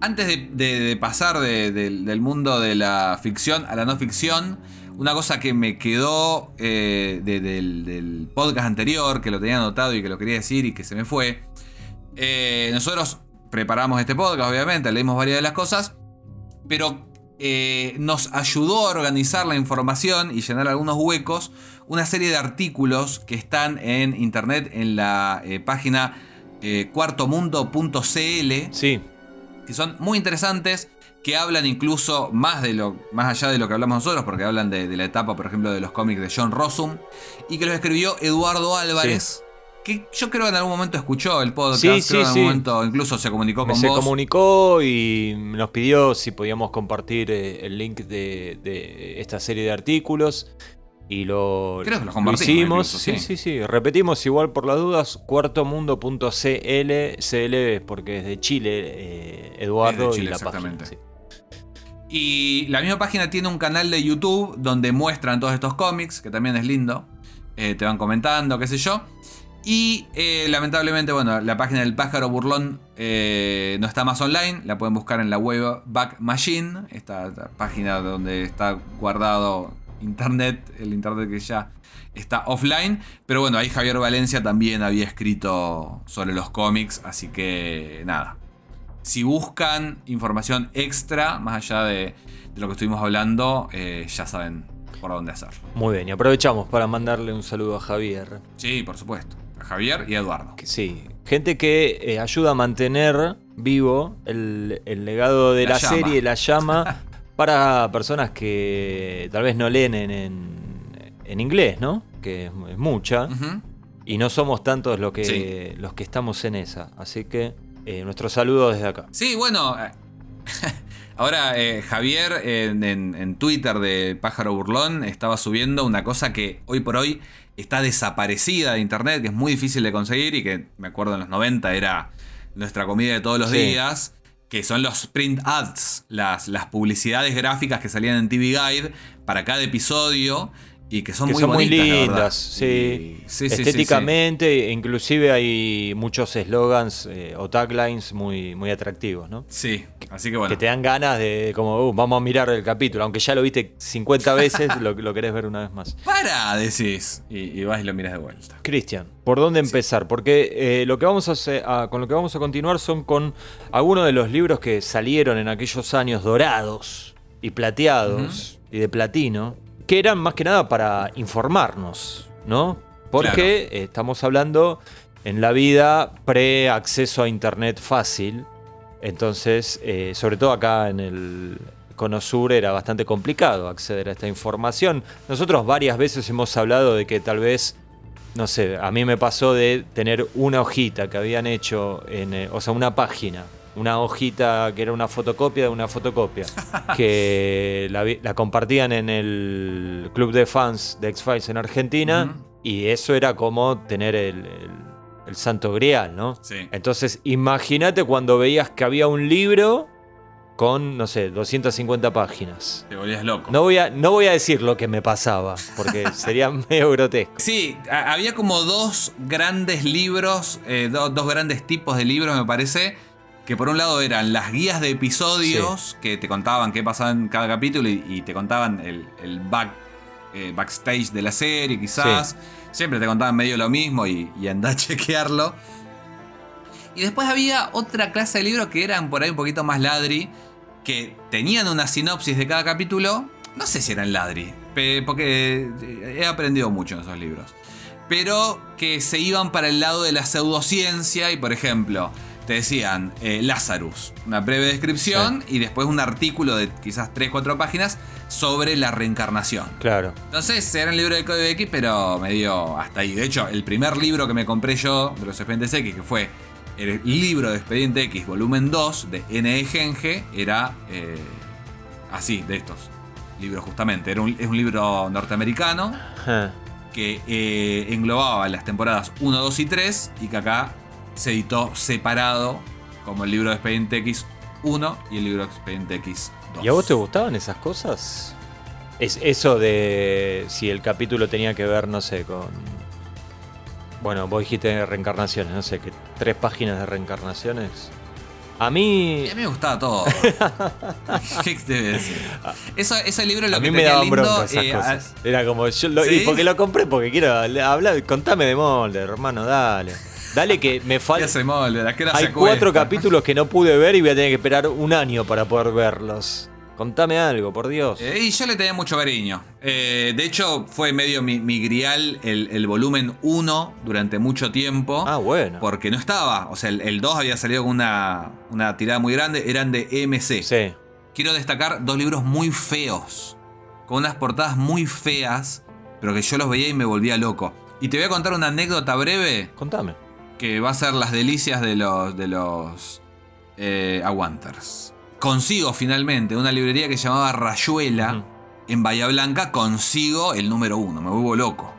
Antes de, pasar de- del- mundo de la ficción a la no ficción, una cosa que me quedó eh, de- del, del podcast anterior, que lo tenía anotado y que lo quería decir y que se me fue. Eh, nosotros preparamos este podcast, obviamente, leímos varias de las cosas, pero eh, nos ayudó a organizar la información y llenar algunos huecos una serie de artículos que están en internet en la eh, página eh, cuartomundo.cl Sí. que son muy interesantes, que hablan incluso más, de lo, más allá de lo que hablamos nosotros, porque hablan de, de la etapa, por ejemplo, de los cómics de John Rossum, y que los escribió Eduardo Álvarez, que yo creo que en algún momento escuchó el podcast, Sí, sí, en algún sí. momento incluso se comunicó con se vos. comunicó y nos pidió si podíamos compartir eh, el link de, de esta serie de artículos. Y lo, Creo que lo lo compartimos hicimos. incluso, sí, sí. sí. Repetimos igual por las dudas: cuartomundo.cl. CL es porque es de Chile, eh, Eduardo, Chile, y la exactamente. página. Y la misma página tiene un canal de YouTube donde muestran todos estos cómics, que también es lindo. Eh, te van comentando, qué sé yo. Y eh, lamentablemente, bueno, la página del pájaro burlón eh, no está más online. La pueden buscar en la web Back Machine, esta, esta página donde está guardado internet, el internet que ya está offline. Pero bueno, ahí Javier Valencia también había escrito sobre los cómics, así que nada. Si buscan información extra, más allá de, de lo que estuvimos hablando, eh, ya saben por dónde hacerlo. Muy bien, y aprovechamos para mandarle un saludo a Javier. Sí, por supuesto. Javier y Eduardo. Sí, gente que eh, ayuda a mantener vivo el, el legado de La serie, la llama, para personas que tal vez no leen en, en- en inglés, ¿no? Que es, es mucha. Y no somos tantos los que, Sí. los que estamos en esa. Así que eh, nuestro saludo desde acá. Sí, bueno. Ahora eh, Javier en, en- en Twitter de Pájaro Burlón estaba subiendo una cosa que hoy por hoy está desaparecida de internet, que es muy difícil de conseguir y que me acuerdo en los 90 era nuestra comida de todos los Sí. días, que son los print ads, las, las publicidades gráficas que salían en TV Guide para cada episodio y que son que muy son muy bonitas, lindas, sí. Y- sí, sí, sí, sí. Estéticamente, inclusive hay muchos eslogans eh, o taglines muy, muy atractivos, ¿no? Sí, así que bueno. Que te dan ganas de, como, "Uh, vamos a mirar el capítulo, aunque ya lo viste 50 veces, lo, lo querés ver una vez más. Para, decís. Y, y vas y lo miras de vuelta. Cristian, ¿por dónde empezar? Porque eh, lo que vamos a hacer, a- con lo que vamos a continuar son con algunos de los libros que salieron en aquellos años dorados y plateados y de platino, que eran más que nada para informarnos, ¿no? Porque eh, estamos hablando en la vida pre-acceso a internet fácil. Entonces, eh, sobre todo acá en el Cono Sur era bastante complicado acceder a esta información. Nosotros varias veces hemos hablado de que tal vez, no sé, a mí me pasó de tener una hojita que habían hecho, en, eh, o sea, una página, una hojita que era una fotocopia de una fotocopia, que la, vi- la compartían en el club de fans de X-Files en Argentina, y eso era como tener el, el- el santo grial, ¿no? Sí. Entonces, imagínate cuando veías que había un libro con, no sé, 250 páginas. Te volvías loco. No voy a, no voy a decir lo que me pasaba, porque sería medio grotesco. Sí, a- había como dos grandes libros, eh, do- dos grandes tipos de libros, me parece. Que por un lado eran las guías de episodios que te contaban qué pasaba en cada capítulo y, y te contaban el, el back, eh, backstage de la serie, quizás. Siempre te contaban medio lo mismo y, y andá a chequearlo. Y después había otra clase de libros que eran por ahí un poquito más ladri, que tenían una sinopsis de cada capítulo. No sé si eran ladri, porque eh, he aprendido mucho en esos libros. Pero que se iban para el lado de la pseudociencia y, por ejemplo, te decían eh, Lazarus, una breve descripción y después un artículo de quizás 3-4 páginas sobre la reencarnación. Claro. Entonces era el libro de Código X, pero me dio hasta ahí. De hecho, el primer libro que me compré yo de los Expedientes X, que fue el libro de Expediente X, volumen 2, de N.E. Genge, era eh, así, de estos libros justamente. Era un, es un libro norteamericano que eh, englobaba las temporadas 1, 2 y 3 y que acá se editó separado como el libro de Expediente X 1 y el libro de Expediente X 2. ¿Y a vos te gustaban esas cosas? Es eso de si el capítulo tenía que ver, no sé, con. Bueno, vos dijiste reencarnaciones, no sé, que tres páginas de reencarnaciones. A mí. A mí me gustaba todo. ¿Qué te decir? Eso, ese libro lo A que mí me tenía lindo. bronca esas eh, cosas. Era como, yo lo, ¿Sí? y porque lo compré, porque quiero hablar, contame de Molder, hermano, dale. Dale que me ¿Qué falta. Hay cuatro capítulos que no pude ver y voy a tener que esperar un año para poder verlos. Contame algo, por Dios. Eh, y yo le tenía mucho cariño. Eh, de hecho, fue medio mi, mi grial el, el volumen 1 durante mucho tiempo. ah, bueno. Porque no estaba. O sea, el, el 2 había salido con una, una tirada muy grande. Eran de EMC. Sí. Quiero destacar dos libros muy feos. Con unas portadas muy feas. Pero que yo los veía y me volvía loco. Y te voy a contar una anécdota breve. Contame. Que va a ser las delicias de los. de los. eh, aguanters. Consigo finalmente una librería que se llamaba Rayuela. En Bahía Blanca consigo el número uno. Me vuelvo loco.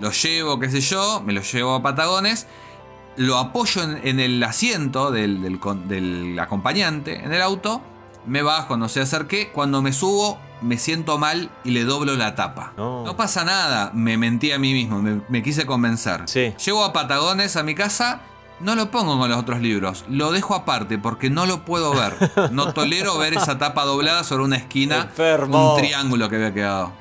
Lo llevo, qué sé yo. Me lo llevo a Patagones. Lo apoyo en, en el asiento del, del del acompañante en el auto. Me bajo, no sé hacer qué. Cuando me subo, me siento mal y le doblo la tapa. No. pasa nada, me mentí a mí mismo, me, me quise convencer. Sí. Llego a Patagones a mi casa, no lo pongo con los otros libros, lo dejo aparte porque no lo puedo ver. No tolero ver esa tapa doblada sobre una esquina, Enfermo. un triángulo que había quedado.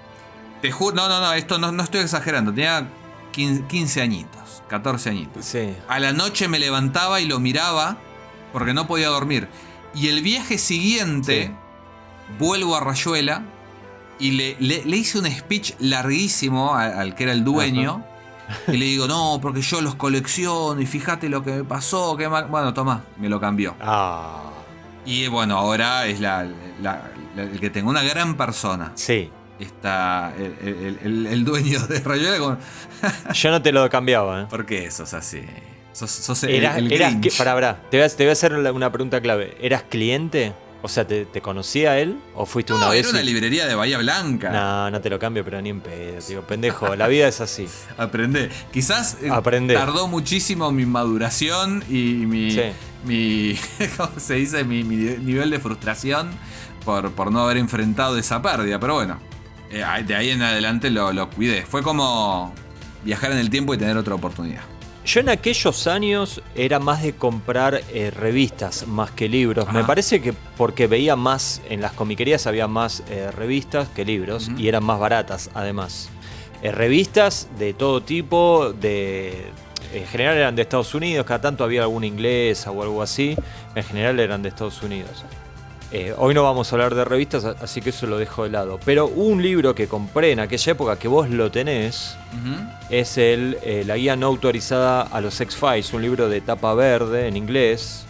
Te juro, no, no, no, esto no, no estoy exagerando, tenía 15, 15 añitos, 14 añitos. Sí. A la noche me levantaba y lo miraba porque no podía dormir. Y el viaje siguiente, Sí. Vuelvo a Rayuela y le, le- le hice un speech larguísimo al, al que era el dueño. Y le digo, no, porque yo los colecciono y fíjate lo que me pasó. qué mal-". Bueno, toma, me lo cambió. Ah. Y bueno, ahora es la, la- la- el que tengo una gran persona. Sí. Está el, el- el- el dueño de Rayuela. como, Yo no te lo cambiaba, ¿eh? ¿Por qué sos así? Sos, sos el, Eras, el eras Grinch. que- pará, pará. Te voy, a, te voy a hacer una pregunta clave. ¿Eras cliente? O sea, ¿te, te conocía él? ¿O fuiste una No, vez? era una y- librería de Bahía Blanca. No, no te lo cambio, pero ni en pedo. Digo, pendejo, la vida es así. Aprende. Quizás eh, Aprende. tardó muchísimo mi maduración y mi. Sí. mi ¿Cómo se dice? Mi, mi nivel de frustración por, por no haber enfrentado esa pérdida. Pero bueno, eh, de ahí en adelante lo, lo cuidé. Fue como viajar en el tiempo y tener otra oportunidad. Yo en aquellos años era más de comprar eh, revistas más que libros. Me parece que porque veía más, en las comiquerías había más eh, revistas que libros y eran más baratas además. Eh, revistas de todo tipo, de... En general eran de Estados Unidos, cada tanto había alguna inglesa o algo así. En general eran de Estados Unidos. Eh, hoy no vamos a hablar de revistas, así que eso lo dejo de lado. Pero un libro que compré en aquella época que vos lo tenés, es el, eh, la guía no autorizada a los X-Files, un libro de tapa verde en inglés.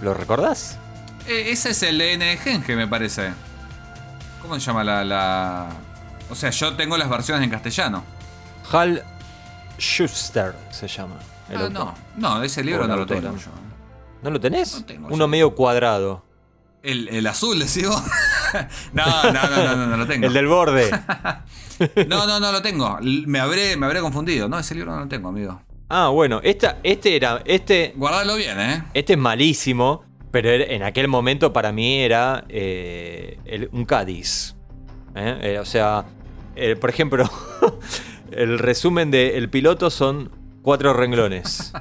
¿Lo recordás? Eh, ese es el N Genge, me parece. ¿Cómo se llama la, la.? O sea, yo tengo las versiones en castellano. Hal Schuster se llama. el Ah, no, no, ese libro no lo tengo yo. ¿No lo tenés? No tengo Uno yo. medio cuadrado. El, el azul, decís vos. no, no, no, no, no, no lo tengo. El del borde. No, no, no lo tengo. Me habré, me habré confundido. No, ese libro no lo tengo, amigo. ah, bueno, esta, este era. Este, Guardalo bien, ¿eh? este es malísimo. Pero era- en aquel momento para mí era eh, el- un Cádiz. ¿eh? Eh, o sea, por ejemplo, el resumen del el piloto son cuatro renglones.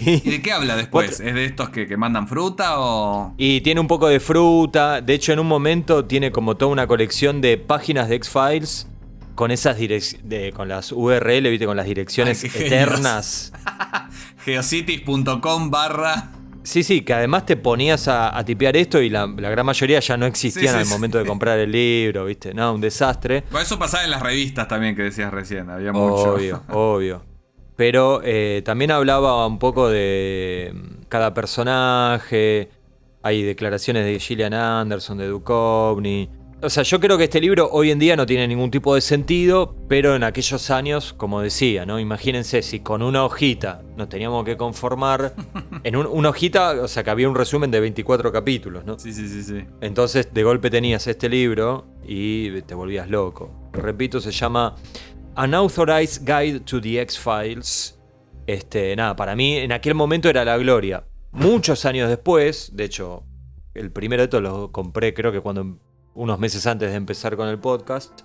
¿Y de qué habla después? ¿Es de estos que, que mandan fruta o.? Y tiene un poco de fruta. De hecho, en un momento tiene como toda una colección de páginas de X-Files con esas direcciones, con las URL, ¿viste? Con las direcciones Ay, eternas. Geocities.com barra. Sí, sí, que además te ponías a, a tipear esto y la, la gran mayoría ya no existían Sí, sí, al sí. momento de comprar el libro, ¿viste? No, un desastre. Bueno, eso pasaba en las revistas también que decías recién. Había mucho. Obvio, obvio. Pero eh, también hablaba un poco de mm, cada personaje. Hay declaraciones de Gillian Anderson, de Duchovny. O sea, yo creo que este libro hoy en día no tiene ningún tipo de sentido, pero en aquellos años, como decía, ¿no? Imagínense si con una hojita nos teníamos que conformar. En un- una hojita, o sea, que había un resumen de 24 capítulos, ¿no? Sí, sí, sí, sí. Entonces, de golpe tenías este libro y te volvías loco. Repito, se llama Unauthorized Guide to the X-Files. Este, nada, para mí en aquel momento era la gloria. Muchos años después, de hecho, el primero de todos lo compré, creo que cuando unos meses antes de empezar con el podcast.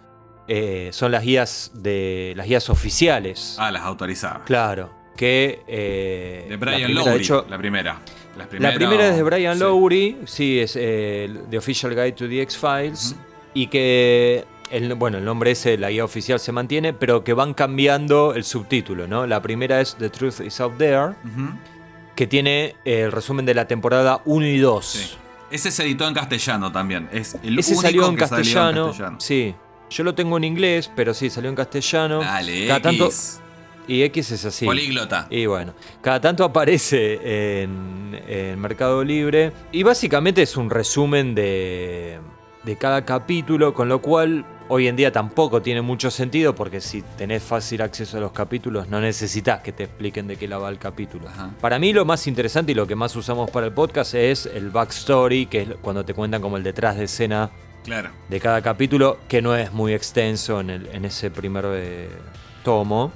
eh, son las guías de las guías oficiales. Ah, las autorizadas. Claro. Que eh, De la Brian primera, Lowry, de hecho, la primera. La primera es de Brian sí. Lowry, sí, es eh, The Official Guide to the X-Files. Y que, el, bueno, el nombre ese, la guía oficial se mantiene, pero que van cambiando el subtítulo, ¿no? La primera es The Truth is Out There, que tiene eh, el resumen de la temporada 1 y 2. Sí. Ese se editó en castellano también. Es el Ese único salió en, que salió castellano, en castellano. Sí. Yo lo tengo en inglés, pero sí, salió en castellano. Dale, Cada tanto- X. y X es así. Políglota. Y bueno, cada tanto aparece en, en Mercado Libre y básicamente es un resumen de, de cada capítulo, con lo cual hoy en día tampoco tiene mucho sentido porque si tenés fácil acceso a los capítulos no necesitas que te expliquen de qué la va el capítulo. Ajá. Para mí lo más interesante y lo que más usamos para el podcast es el backstory, que es cuando te cuentan como el detrás de escena Claro. de cada capítulo, que no es muy extenso en, el- en ese primer eh, tomo.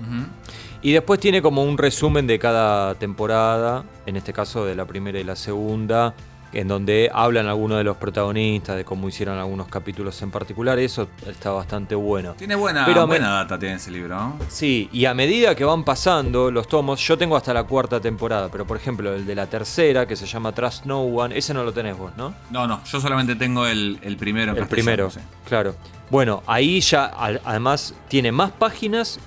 Y después tiene como un resumen de cada temporada, en este caso de la primera y la segunda, en donde hablan algunos de los protagonistas, de cómo hicieron algunos capítulos en particular. Eso está bastante bueno. Tiene buena, Pero me- buena data tiene ese libro, ¿no? Sí, y a medida que van pasando los tomos, yo tengo hasta la cuarta temporada, pero por ejemplo el de la tercera, que se llama Trust No One, ese no lo tenés vos, ¿no? No, no, yo solamente tengo el, el primero en El primero, sí. claro. Bueno, ahí ya además tiene más páginas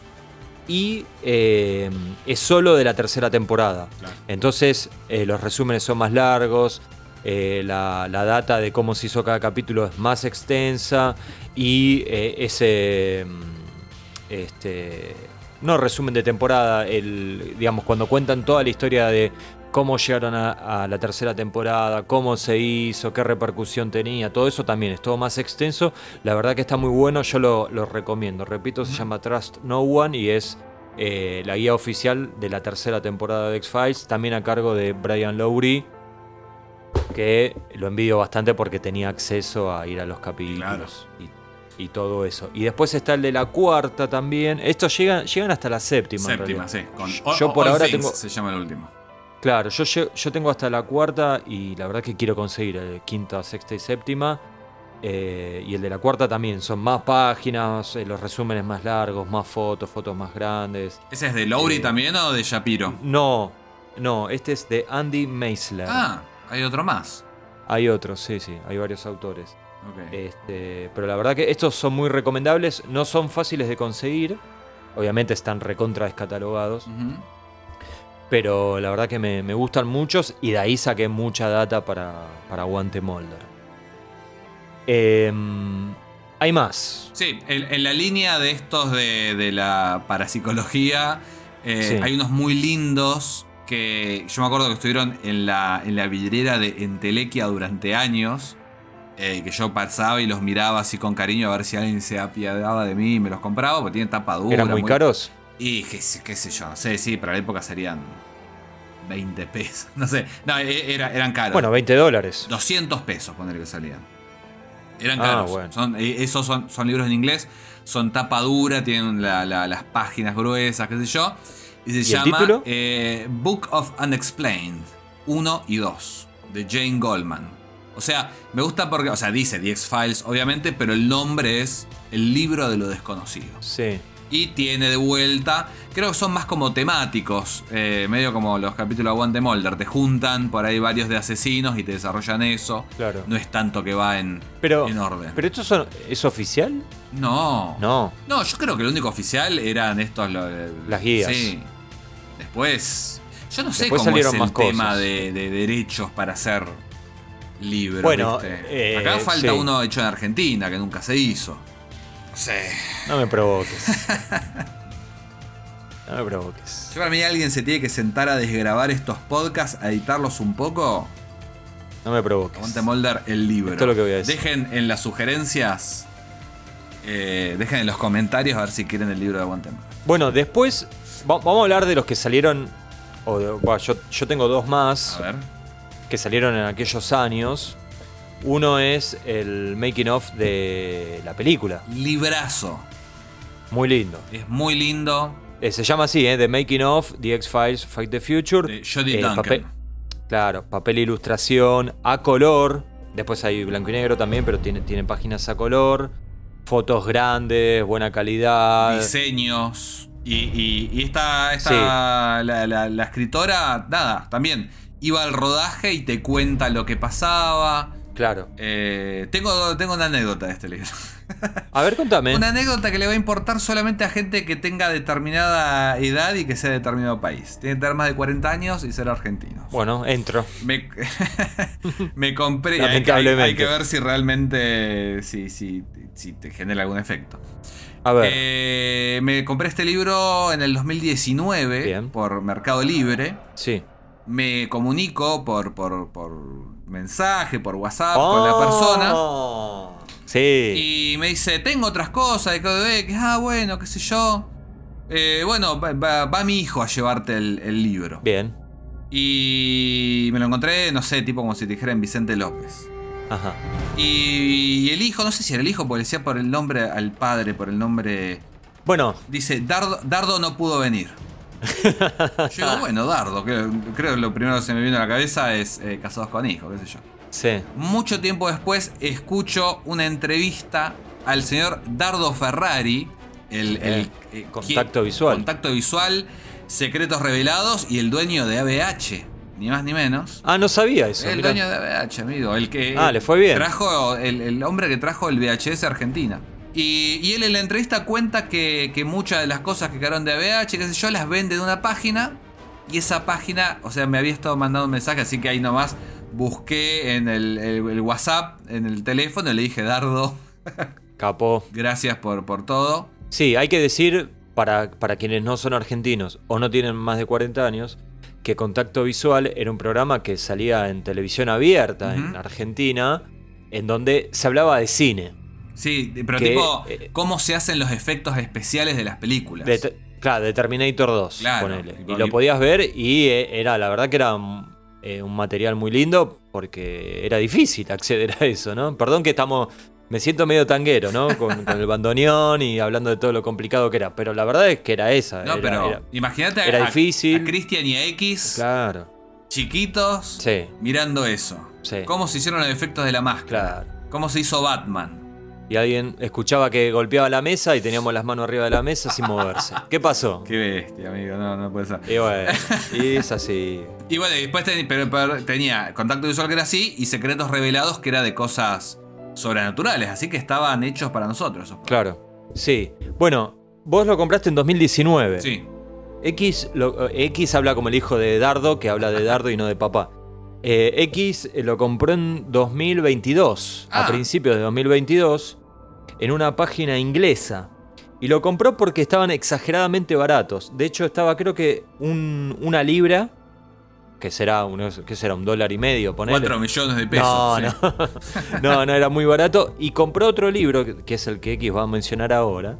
y eh, es solo de la tercera temporada. Claro. Entonces eh, los resúmenes son más largos, eh, la, la data de cómo se hizo cada capítulo es más extensa y eh, ese... mm, Este, no resumen de temporada, el, digamos, cuando cuentan toda la historia de cómo llegaron a, a la tercera temporada, cómo se hizo, qué repercusión tenía, todo eso también es todo más extenso. La verdad que está muy bueno, yo lo, lo recomiendo. Repito, se llama Trust No One y es eh, la guía oficial de la tercera temporada de X-Files, también a cargo de Brian Lowry, que lo envidio bastante porque tenía acceso a ir a los capítulos y, y todo eso. Y después está el de la cuarta también. Estos llegan, llegan hasta la séptima. Séptima, sí. Con Yo All- por All ahora tengo. Se llama el último. Claro, yo, yo tengo hasta la cuarta y la verdad que quiero conseguir el quinta, sexta y séptima. Eh, y el de la cuarta también. Son más páginas, eh, los resúmenes más largos, más fotos, fotos más grandes. ¿Ese es de Lowry Eh, también o de Shapiro? No, no, este es de Andy Meisler. Ah, hay otro más. Hay otros, sí, sí, hay varios autores. Ok. Este, pero la verdad que estos son muy recomendables, no son fáciles de conseguir. Obviamente están recontra descatalogados. Pero la verdad que me, me gustan muchos y de ahí saqué mucha data para, para Aguante Molder. Em, hay más. Sí, en, en la línea de estos de, de la parapsicología, eh, Sí. hay unos muy lindos que yo me acuerdo que estuvieron en la, en la vidriera de Entelequia durante años. eh, que yo pasaba y los miraba así con cariño a ver si alguien se apiadaba de mí y me los compraba, porque tienen tapa dura. ¿Eran muy caros? Y qué, sé- qué sé yo, no sé, sí, para la época serían 20 pesos. No sé, no, e- era- eran caros. Bueno, 20 dólares. 200 pesos, poner que salían. Eran Ah, caros. bueno. Son, eh, esos son, son libros en inglés, son tapa dura, tienen la- la- las páginas gruesas, qué sé yo. Y se el llama título? eh, Book of Unexplained 1 y 2, de Jane Goldman. O sea, me gusta porque, o sea, dice The X-Files, obviamente, pero el nombre es El libro de lo desconocido. Sí. Y tiene de vuelta, creo que son más como temáticos, eh, medio como los capítulos de Aguante Molder. Te juntan por ahí varios de asesinos y te desarrollan eso. Claro. No es tanto que va en, Pero, en orden. ¿Pero esto son- es oficial? no. No. No, yo creo que el único oficial eran estos. lo- Las guías. Sí. Después. Yo no sé Después cómo es salieron el más tema cosas. de, de derechos para hacer libros. Bueno, eh, Acá falta sí. uno hecho en Argentina que nunca se hizo. No sé. No me provoques. No me provoques. Yo para mí alguien se tiene que sentar a desgrabar estos podcasts, a editarlos un poco. No me provoques. Molder, el libro. Esto es lo que voy a decir. Dejen en las sugerencias, eh, dejen en los comentarios a ver si quieren el libro de Aguante. Bueno, después vamos a hablar de los que salieron. O de- bueno, yo, yo tengo dos más A ver. que salieron en aquellos años. Uno es el making of de la película. Librazo. Muy lindo. Es muy lindo. Eh, se llama así, ¿eh? The Making of, The X-Files, Fight the Future. De Jodie Eh, Duncan. papel- claro, papel e ilustración a color. Después hay blanco y negro también, pero tiene, tiene páginas a color. Fotos grandes, buena calidad. diseños. Y, y- y esta, esta la, la- la escritora, nada, también iba al rodaje y te cuenta lo que pasaba. Claro. Eh, tengo, tengo una anécdota de este libro. A ver, contame. Una anécdota que le va a importar solamente a gente que tenga determinada edad y que sea de determinado país. Tiene que tener más de 40 años y ser argentino. Bueno, entro. Me, me compré. Hay, que- hay- Lamentablemente. hay que ver si realmente. Si, si, si te genera algún efecto. A ver. Eh, me compré este libro en el 2019 Bien. por Mercado Libre. sí. Me comunico por, por, por mensaje, por WhatsApp con la persona. Oh. Sí. Y me dice, tengo otras cosas de KDB, que ah, bueno, qué sé yo. Eh, bueno, va, va- va mi hijo a llevarte el, el libro. Bien. Y me lo encontré, no sé, tipo como si te dijeran Vicente López. Ajá. Y el hijo, no sé si era el hijo, porque decía por el nombre al padre, por el nombre. Bueno, Dice, Dardo, Dardo no pudo venir. Yo digo, bueno, Dardo, creo, creo que lo primero que se me vino a la cabeza es eh, Casados con Hijos, qué sé yo. sí. Mucho tiempo después escucho una entrevista al señor Dardo Ferrari, el, el- Contacto quien- visual. Contacto visual, Secretos Revelados y el dueño de ABH, ni más ni menos. Ah, no sabía eso. El mirá. dueño de ABH, amigo. El que Ah, le fue bien. Trajo el, el hombre que trajo el VHS Argentina. Y, y él en la entrevista cuenta que, que muchas de las cosas que quedaron de ABH, qué sé yo, las vende de una página. Y esa página, o sea, me había estado mandando un mensaje, así que ahí nomás busqué en el, el- el WhatsApp, en el teléfono, y le dije, Dardo, Capó. gracias por, por todo. Sí, hay que decir, para, para quienes no son argentinos o no tienen más de 40 años, que Contacto Visual era un programa que salía en televisión abierta en. Argentina, en donde se hablaba de cine. Sí, pero Que, tipo, eh, ¿cómo se hacen los efectos especiales de las películas? De claro, de Terminator 2, Claro, ponele. y- Y lo podías ver y eh, era, la verdad que era mm, eh, un material muy lindo porque era difícil acceder a eso, ¿no? Perdón que estamos... Me siento medio tanguero, ¿no? Con, con el bandoneón y hablando de todo lo complicado que era. Pero la verdad es que era esa. no, era- pero imagínate a- difícil. a Christian y a X, Claro. chiquitos, Sí, mirando eso. Sí. ¿Cómo se hicieron los efectos de la máscara? claro. ¿Cómo se hizo Batman? Y alguien escuchaba que golpeaba la mesa y teníamos las manos arriba de la mesa sin moverse. ¿Qué pasó? Qué bestia, amigo, no, no puede ser. Y bueno, y es así. Y bueno, y después ten- pero- pero tenía contacto visual que era así y secretos revelados que era de cosas sobrenaturales, así que estaban hechos para nosotros. esos Claro. Sí. Bueno, vos lo compraste en 2019. Sí. X, lo- eh, X habla como el hijo de Dardo, que habla de Dardo y no de papá. Eh, X eh, lo compró en 2022, Ah. a principios de 2022, en una página inglesa. Y lo compró porque estaban exageradamente baratos. De hecho, estaba creo que un- una libra, que será, unos, ¿qué será? Un dólar y medio, ponele. 4 millones de pesos. No, sí. no. no, no, era muy barato. Y compró otro libro, que- que es el que X va a mencionar ahora,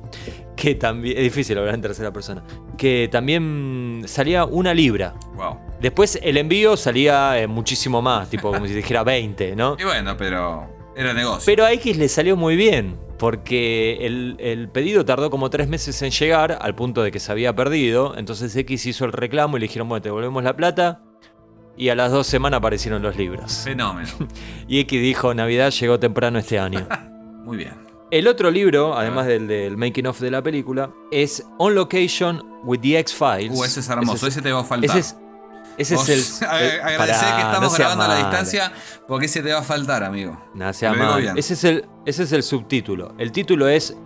que también, es difícil hablar en tercera persona, que también salía una libra. Wow. Después el envío salía eh, muchísimo más, tipo como si dijera 20, ¿no? Y bueno, pero era negocio. Pero a X le salió muy bien, porque el, el pedido tardó como tres meses en llegar, al punto de que se había perdido. Entonces X hizo el reclamo y le dijeron, bueno, te devolvemos la plata. Y a las dos semanas aparecieron los libros. Fenómeno. Y X dijo, Navidad llegó temprano este año. Muy bien. El otro libro, además del, del making of de la película, es On Location with the X-Files. Uh, ese es hermoso, ese, te va a faltar. Ese es, ese Vos es el... el- Agradecer que estamos no grabando a la distancia porque ese te va a faltar, amigo. No sea mal. Ese es, el, ese es el subtítulo. El título es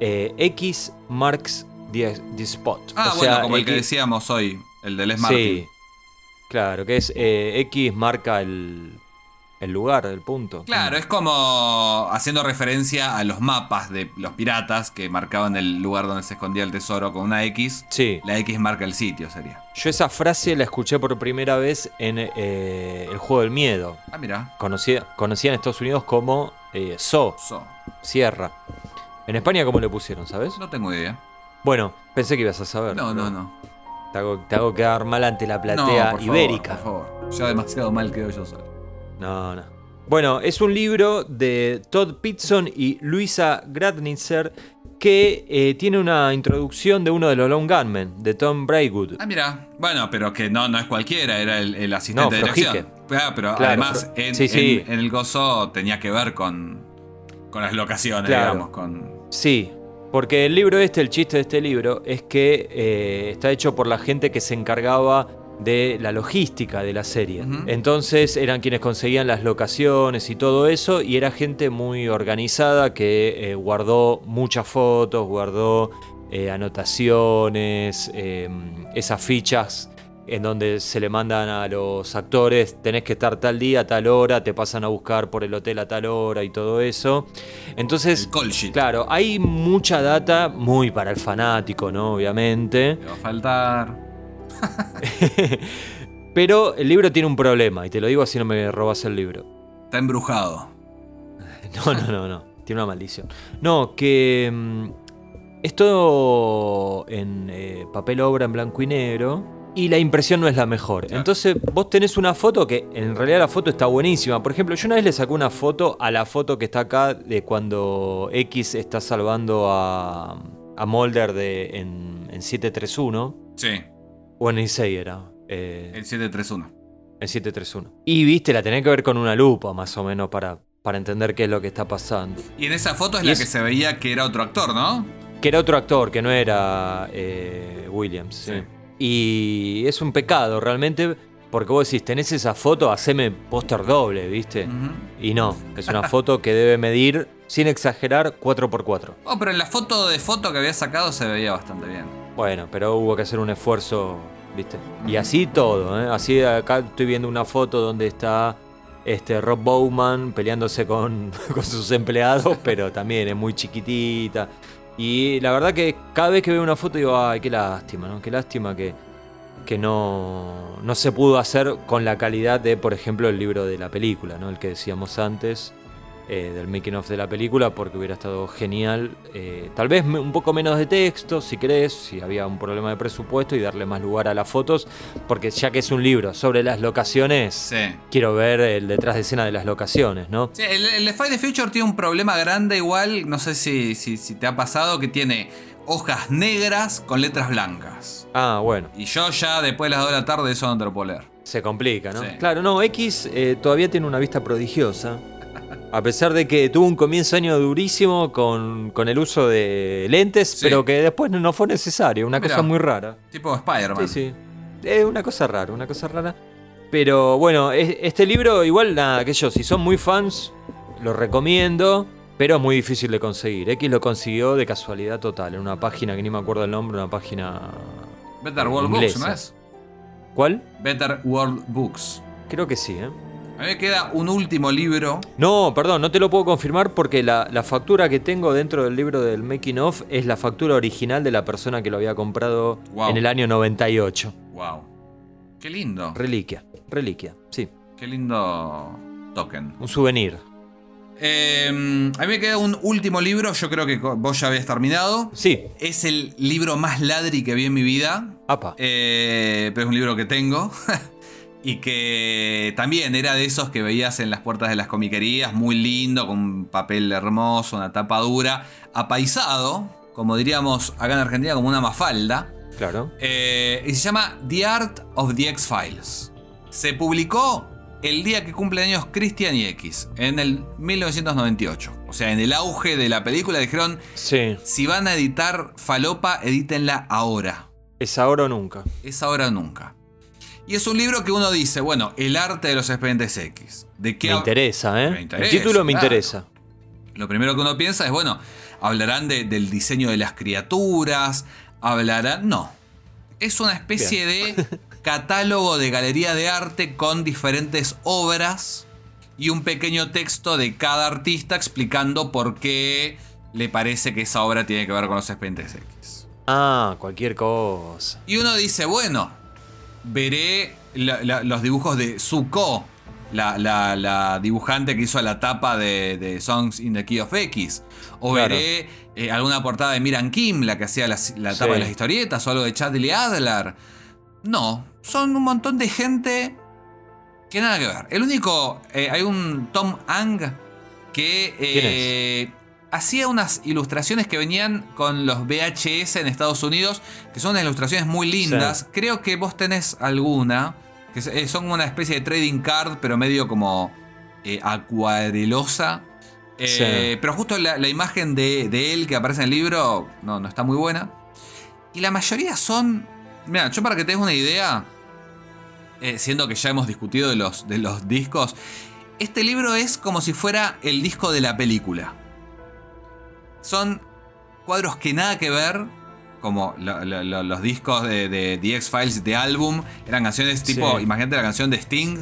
eh, X marks the, the spot. Ah, O bueno, sea, como el que decíamos hoy, el del Les Martin. Sí, claro, que es eh, X marca el, el lugar, el punto. Claro, es como haciendo referencia a los mapas de los piratas que marcaban el lugar donde se escondía el tesoro con una X. Sí. La X marca el sitio, sería. Yo esa frase la escuché por primera vez en eh, el juego del miedo. Ah, mira. Conocida, conocida en Estados Unidos como eh, So, So. Sierra. En España, ¿cómo le pusieron, sabes? No tengo idea. Bueno, pensé que ibas a saber. No, no, no. Te hago, te hago quedar mal ante la No, platea favor, ibérica. por favor. Ya demasiado mal quedo yo solo. No, no. Bueno, es un libro de Todd Pitson y Luisa Gradnitzer que eh, tiene una introducción de uno de los Lone Gunmen, de Tom Braywood. Ah, mira. Bueno, pero que no, no es cualquiera, era el, el asistente No, de dirección. Ah, pero Claro, además en, sí, sí. en- en el gozo tenía que ver con, con las locaciones, Claro. digamos. Con... Sí, porque el libro este, el chiste de este libro, es que eh, está hecho por la gente que se encargaba de la logística de la serie. Entonces eran quienes conseguían las locaciones y todo eso, y era gente muy organizada que eh, guardó muchas fotos, guardó eh, anotaciones, eh, esas fichas en donde se le mandan a los actores, tenés que estar tal día, tal hora, te pasan a buscar por el hotel a tal hora y todo eso. Entonces. Claro, hay mucha data muy para el fanático, ¿no? Obviamente. Te va a faltar. Pero el libro tiene un problema, y te lo digo así no me robas el libro. Está embrujado. No, no, no, no. Tiene una maldición. No, que mm, es todo en eh, papel obra en blanco y negro. Y la impresión no es la mejor. Entonces vos tenés una foto que en realidad la foto está buenísima. Por ejemplo, yo una vez le saqué una foto a la foto que está acá de cuando X está salvando a, a Mulder de, en, en 731. Sí, O en 16 era. eh, el 731. en 731. Y viste, la tenés que ver con una lupa más o menos para, para entender qué es lo que está pasando. Y en esa foto es Y la es- que se veía que era otro actor, ¿no? Que era otro actor, que no era eh, Williams. sí. Sí. Y es un pecado realmente, porque vos decís, tenés esa foto, haceme póster doble, ¿viste? Y no, es una foto que debe medir, sin exagerar, 4x4. Oh, pero en la foto de foto que había sacado se veía bastante bien. Bueno, pero hubo que hacer un esfuerzo, ¿viste? Y así todo, ¿eh? Así acá estoy viendo una foto donde está este Rob Bowman peleándose con, con sus empleados, pero también es muy chiquitita. Y la verdad que cada vez que veo una foto digo, ay, qué lástima, ¿no? Qué lástima que, que no, no se pudo hacer con la calidad de, por ejemplo, el libro de la película, ¿no? El que decíamos antes, eh, del making of de la película, porque hubiera estado genial. eh, tal vez un poco menos de texto, si querés, si había un problema de presupuesto y darle más lugar a las fotos, porque ya que es un libro sobre las locaciones, Sí. quiero ver el detrás de escena de las locaciones, ¿no? Sí, el, el Fight the Future tiene un problema grande igual, no sé si, si, si te ha pasado, que tiene hojas negras con letras blancas. Ah, bueno. Y yo ya después de las 2 de la tarde eso no te lo puedo leer. Se complica, ¿no? Sí. Claro, no, X eh, todavía tiene una vista prodigiosa. A pesar de que tuvo un comienzo año durísimo con, con el uso de lentes, Sí. pero que después no fue necesario, una Mirá. cosa muy rara. Tipo Spider-Man. Sí, sí. Es una cosa rara, una cosa rara. Pero bueno, es- este libro, igual nada, que yo, si son muy fans, lo recomiendo, pero es muy difícil de conseguir. X lo consiguió de casualidad total, en una página que ni me acuerdo el nombre, una página. Better World Inglesa. Books, ¿no es? ¿Cuál? Better World Books. Creo que sí, ¿eh? A mí me queda un último libro. No, perdón, no te lo puedo confirmar porque la, la factura que tengo dentro del libro del Making of es la factura original de la persona que lo había comprado Wow. en el año 98. Wow. Qué lindo. Reliquia, reliquia, sí. Qué lindo token. Un souvenir. Eh, a mí me queda un último libro, yo creo que vos ya habías terminado. Sí, Es el libro más ladri que vi en mi vida. apa. Eh, pero es un libro que tengo. y que también era de esos que veías en las puertas de las comiquerías, muy lindo, con un papel hermoso, una tapa dura, apaisado, como diríamos acá en Argentina, como una mafalda. Claro. Eh, y se llama The Art of the X-Files. Se publicó el día que cumple años Christian y X, en el 1998. O sea, en el auge de la película dijeron, Sí, si van a editar Falopa, edítenla ahora. es ahora o nunca. Es ahora o nunca. Y es un libro que uno dice, bueno, el arte de los expedientes X. ¿De qué Me interesa, ¿eh? Me interesa, el título me claro. interesa. Lo primero que uno piensa es, bueno, hablarán de- del diseño de las criaturas, hablarán... No. Es una especie de catálogo de galería de arte con diferentes obras y un pequeño texto de cada artista explicando por qué le parece que esa obra tiene que ver con los expedientes X. Ah, cualquier cosa. Y uno dice, bueno, veré la- la- los dibujos de Zuko, la, la- dibujante que hizo la tapa de, de Songs in the Key of X. O Claro. veré eh, alguna portada de Miran Kim, la que hacía la, tapa Sí. de las historietas, o algo de Chadley Adler. No, son un montón de gente que nada que ver. El único, eh, hay un Tom Ang que eh, hacía unas ilustraciones que venían con los VHS en Estados Unidos, que son unas ilustraciones muy lindas. Sí. Creo que vos tenés alguna, que eh, son una especie de trading card, pero medio como eh, acuarelosa. Eh, Sí. Pero justo la, la imagen de, de él que aparece en el libro no, no está muy buena. Y la mayoría son... Mira, yo para que te des una idea, eh, siendo que ya hemos discutido de los, de los discos, este libro es como si fuera el disco de la película. Son cuadros que nada que ver, como lo- lo- lo- los discos de, de The X-Files de álbum, eran canciones tipo, Sí. imagínate la canción de Sting,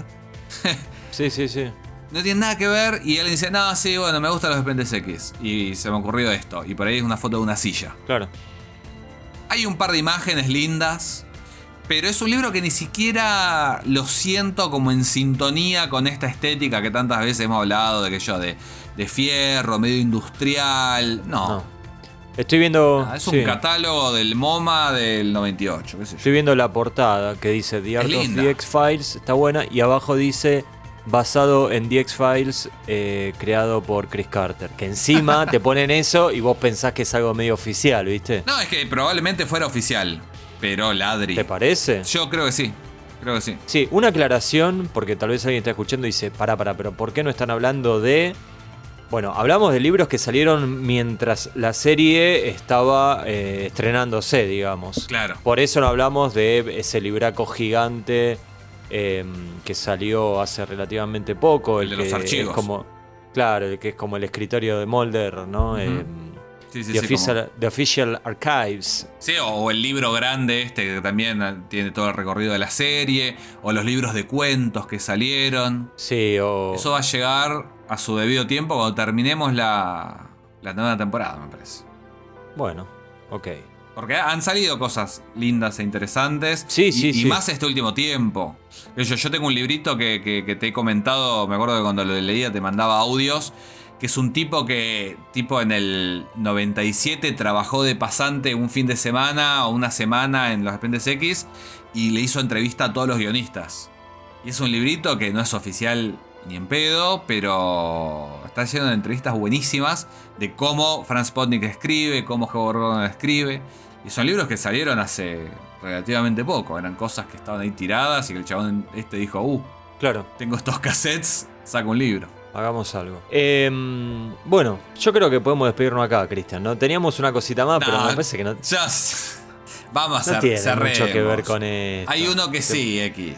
Sí, sí, sí. no tiene nada que ver y él dice, no, sí, bueno, me gustan los Dependes X. Y se me ocurrió esto, y por ahí es una foto de una silla. Claro. Hay un par de imágenes lindas, pero es un libro que ni siquiera lo siento como en sintonía con esta estética que tantas veces hemos hablado, de que yo, de, de fierro, medio industrial. No. No. Estoy viendo. Ah, es un catálogo del MoMA del 98, qué sé yo. Estoy viendo la portada que dice The Art of linda. the X-Files, está buena, y abajo dice basado en The X-Files eh, creado por Chris Carter. Que encima te ponen eso y vos pensás que es algo medio oficial, ¿viste? No, es que probablemente fuera oficial, pero ladri. ¿Te parece? Yo creo que sí, creo que sí. Sí, una aclaración, porque tal vez alguien está escuchando y dice, para, para, pero ¿por qué no están hablando de... Bueno, hablamos de libros que salieron mientras la serie estaba eh, estrenándose, digamos. Claro. Por eso no hablamos de ese libraco gigante eh, que salió hace relativamente poco. El de los que archivos. Es como, claro, el que es como el escritorio de Mulder, ¿no? Eh, Sí, sí, the, sí, como- official, The Official Archives. Sí, o, o el libro grande este que también tiene todo el recorrido de la serie, o los libros de cuentos que salieron. Sí, o... Eso va a llegar a su debido tiempo cuando terminemos la, la nueva temporada, me parece. Bueno, ok. Porque han salido cosas lindas e interesantes. Sí, y, sí, y sí. más este último tiempo. Yo, yo tengo un librito que, que- que te he comentado, me acuerdo que cuando lo leía te mandaba audios, que es un tipo que, tipo en el 97, trabajó de pasante un fin de semana o una semana en los Appendes X y le hizo entrevista a todos los guionistas. Y es un librito que no es oficial ni en pedo, pero está de entrevistas buenísimas de cómo Franz Potnik escribe, cómo Howard Gordon escribe. Y son libros que salieron hace relativamente poco. Eran cosas que estaban ahí tiradas y que el chabón este dijo, uh, Claro, tengo estos cassettes, saco un libro. Hagamos algo. Em, bueno, yo creo que podemos despedirnos acá, Cristian. ¿no? Teníamos una cosita más, pero me parece que no, Ya, vamos a no cer- tiene cerremos. mucho que ver con esto. Hay uno que sí, X.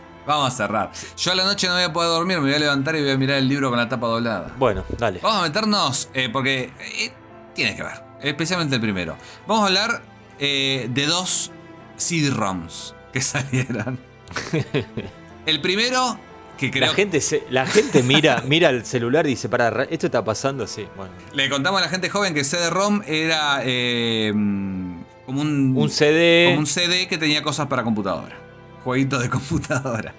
vamos a cerrar. Yo a la noche no voy a poder dormir, me voy a levantar y voy a mirar el libro con la tapa doblada. Bueno, dale. Vamos a meternos, eh, porque eh, tiene que ver, especialmente el primero. Vamos a hablar eh, de dos CD-ROMs que salieron. El primero, que creo La gente, se- la gente mira, mira el celular y dice, para, ¿esto está pasando? Sí, bueno. le contamos a la gente joven que CD-ROM era eh, como un, Un CD, como un CD que tenía cosas para computadora. Jueguitos de computadora.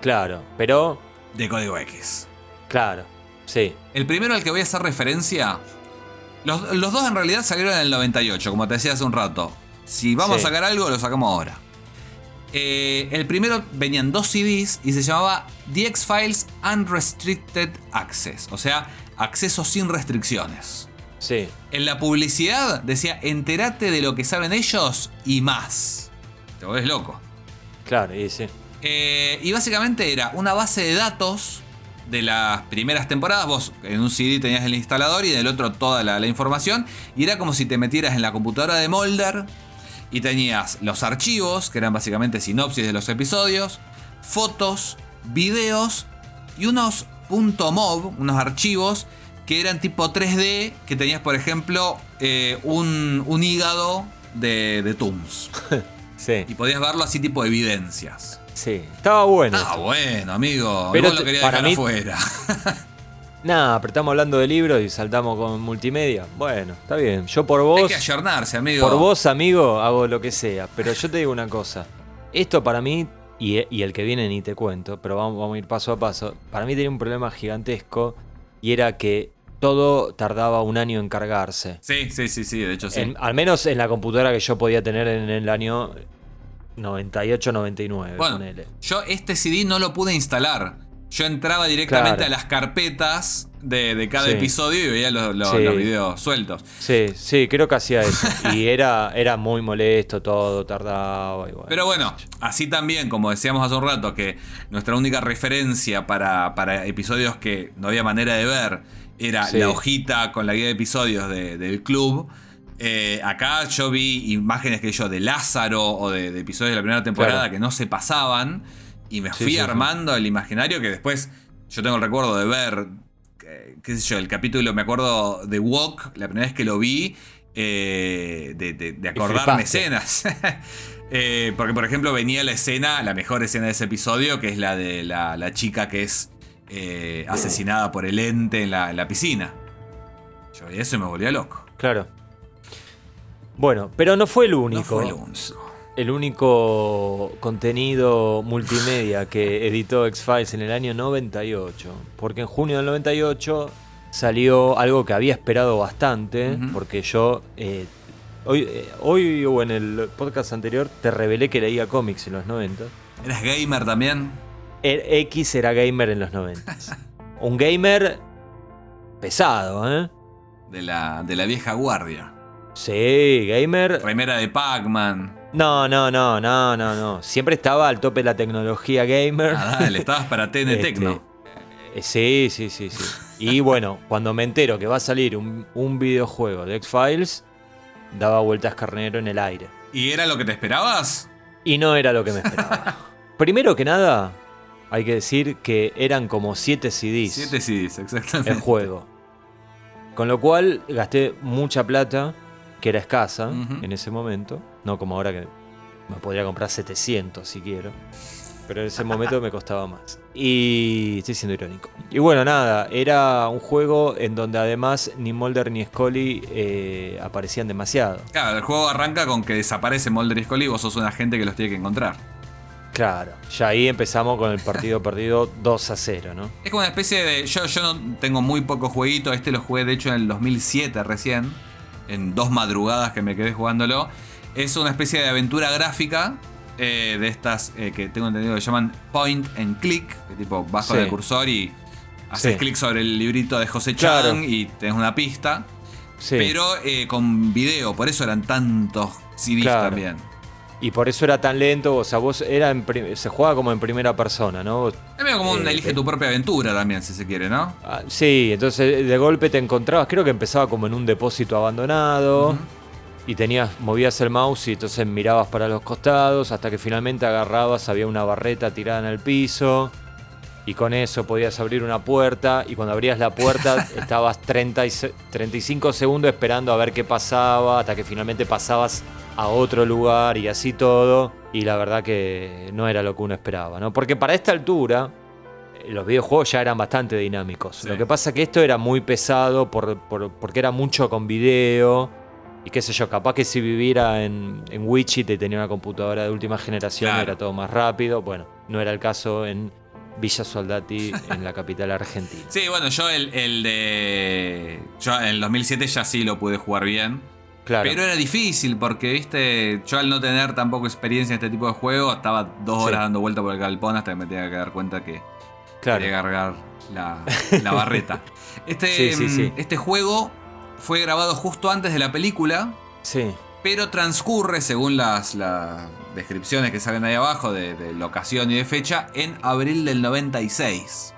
claro, pero, De código X. claro, sí. El primero al que voy a hacer referencia. Los, los dos en realidad salieron en el 98, como te decía hace un rato. Si vamos Sí. a sacar algo, lo sacamos ahora. Eh, el primero venían dos CDs y se llamaba The X-Files Unrestricted Access, o sea, acceso sin restricciones. Sí, En la publicidad decía, entérate de lo que saben ellos y más. Te volvés loco. claro, y sí. Eh, y básicamente era una base de datos de las primeras temporadas. Vos en un CD tenías el instalador y en el otro toda la, la información. Y era como si te metieras en la computadora de Molder y tenías los archivos, que eran básicamente sinopsis de los episodios, fotos, videos y unos .mov, unos archivos que eran tipo 3D, que tenías por ejemplo eh, un, un hígado de, de Tooms. Sí, Y podías verlo así tipo evidencias. Sí, estaba bueno. Ah, bueno, amigo. Pero lo para dejar mí- afuera. Nah, pero estamos hablando de libros y saltamos con multimedia. Bueno, está bien. Yo por vos. Hay que ayornarse, amigo. Por vos, amigo, hago lo que sea. Pero yo te digo una cosa. Esto para mí, y, y el que viene ni te cuento, pero vamos, vamos a ir paso a paso. Para mí tenía un problema gigantesco y era que todo tardaba un año en cargarse. Sí, sí, sí, sí, de hecho sí. En- al menos en la computadora que yo podía tener en el año 98-99. Bueno, yo este CD no lo pude instalar. Yo entraba directamente Claro. a las carpetas de, de cada Sí. episodio y veía los, los- Sí. los videos sueltos. Sí, sí, creo que hacía eso. Y era, era muy molesto todo, tardaba y bueno. Pero bueno, así también, como decíamos hace un rato, que nuestra única referencia para, para episodios que no había manera de ver era Sí. la hojita con la guía de episodios de- del club. eh, acá yo vi imágenes que yo de Lázaro o de, de episodios de la primera temporada Claro. que no se pasaban y me Sí, fui sí, sí. armando el imaginario que después yo tengo el recuerdo de ver, eh, qué sé yo, el capítulo, me acuerdo de Walk, la primera vez que lo vi, eh, de, de- de acordarme escenas. Eh, porque, por ejemplo, venía la escena, la mejor escena de ese episodio, que es la de la, la chica que es eh, asesinada por el ente en la, en la piscina. Yo vi eso y me volvía loco. Claro. Bueno, pero no fue el único. No fue el único. El único contenido multimedia que editó X-Files en el año 98. Porque en junio del 98 salió algo que había esperado bastante. Porque yo. eh, hoy, eh, hoy o en el podcast anterior te revelé que leía cómics en los 90. ¿Eras gamer también? El X era gamer en los 90. Un gamer pesado, ¿eh? De la, de la vieja guardia. Sí, gamer. Remera de Pac-Man. No, no, no, no, no, no. Siempre estaba al tope de la tecnología gamer. Ah, dale, estabas para TN Este, Tecno. eh, sí, sí, sí, sí. Y bueno, cuando me entero que va a salir un, un videojuego de X-Files, daba vueltas carnero en el aire. ¿Y era lo que te esperabas? Y no era lo que me esperaba. Primero que nada, hay que decir que eran como 7 CDs Siete CDs, exactamente. el juego. Con lo cual gasté mucha plata, que era escasa en ese momento. No como ahora que me podría comprar 700 si quiero. Pero en ese momento me costaba más. Y estoy siendo irónico. Y bueno, nada, era un juego en donde además ni Mulder ni Scully eh, aparecían demasiado. Claro, el juego arranca con que desaparece Mulder y Scully y vos sos un agente que los tiene que encontrar. Claro, ya ahí empezamos con el partido perdido 2 a 0, ¿no? Es como una especie de. Yo, yo no tengo muy poco jueguito. Este lo jugué de hecho en el 2007 recién. En dos madrugadas que me quedé jugándolo. Es una especie de aventura gráfica. eh, de estas eh, que tengo entendido que llaman point and click. Que tipo vas con Sí. el cursor y haces Sí. clic sobre el librito de José Claro. Chan y tenés una pista. Sí. Pero eh, con video. Por eso eran tantos CDs Claro. también. Y por eso era tan lento, o sea, vos era en se jugaba como en primera persona, ¿no? Es medio como un Eh, elige eh. tu propia aventura también, si se quiere, ¿no? ah, sí, entonces de golpe te encontrabas, creo que empezaba como en un depósito abandonado Ujú. Y tenías movías el mouse y entonces mirabas para los costados hasta que finalmente agarrabas, había una barreta tirada en el piso y con eso podías abrir una puerta y cuando abrías la puerta estabas 30 y se- 35 segundos esperando a ver qué pasaba hasta que finalmente pasabas a otro lugar y así todo y la verdad que no era lo que uno esperaba, ¿no? Porque para esta altura eh, los videojuegos ya eran bastante dinámicos. Sí. Lo que pasa que esto era muy pesado por, por- porque era mucho con video y qué sé yo, capaz que si viviera en, en Wichita y tenía una computadora de última generación Claro. era todo más rápido. Bueno, no era el caso en Villa Soldati, en la capital argentina. Sí, bueno, yo el, el de. Yo en el 2007 ya sí lo pude jugar bien. Claro. Pero era difícil porque, viste, yo al no tener tampoco experiencia en este tipo de juego, estaba dos Sí. horas dando vuelta por el galpón hasta que me tenía que dar cuenta que claro. quería cargar la, la barreta. Este, sí, sí. este juego fue grabado justo antes de la película, Sí, pero transcurre, según las, las descripciones que salen ahí abajo de, de locación y de fecha, en abril del 96.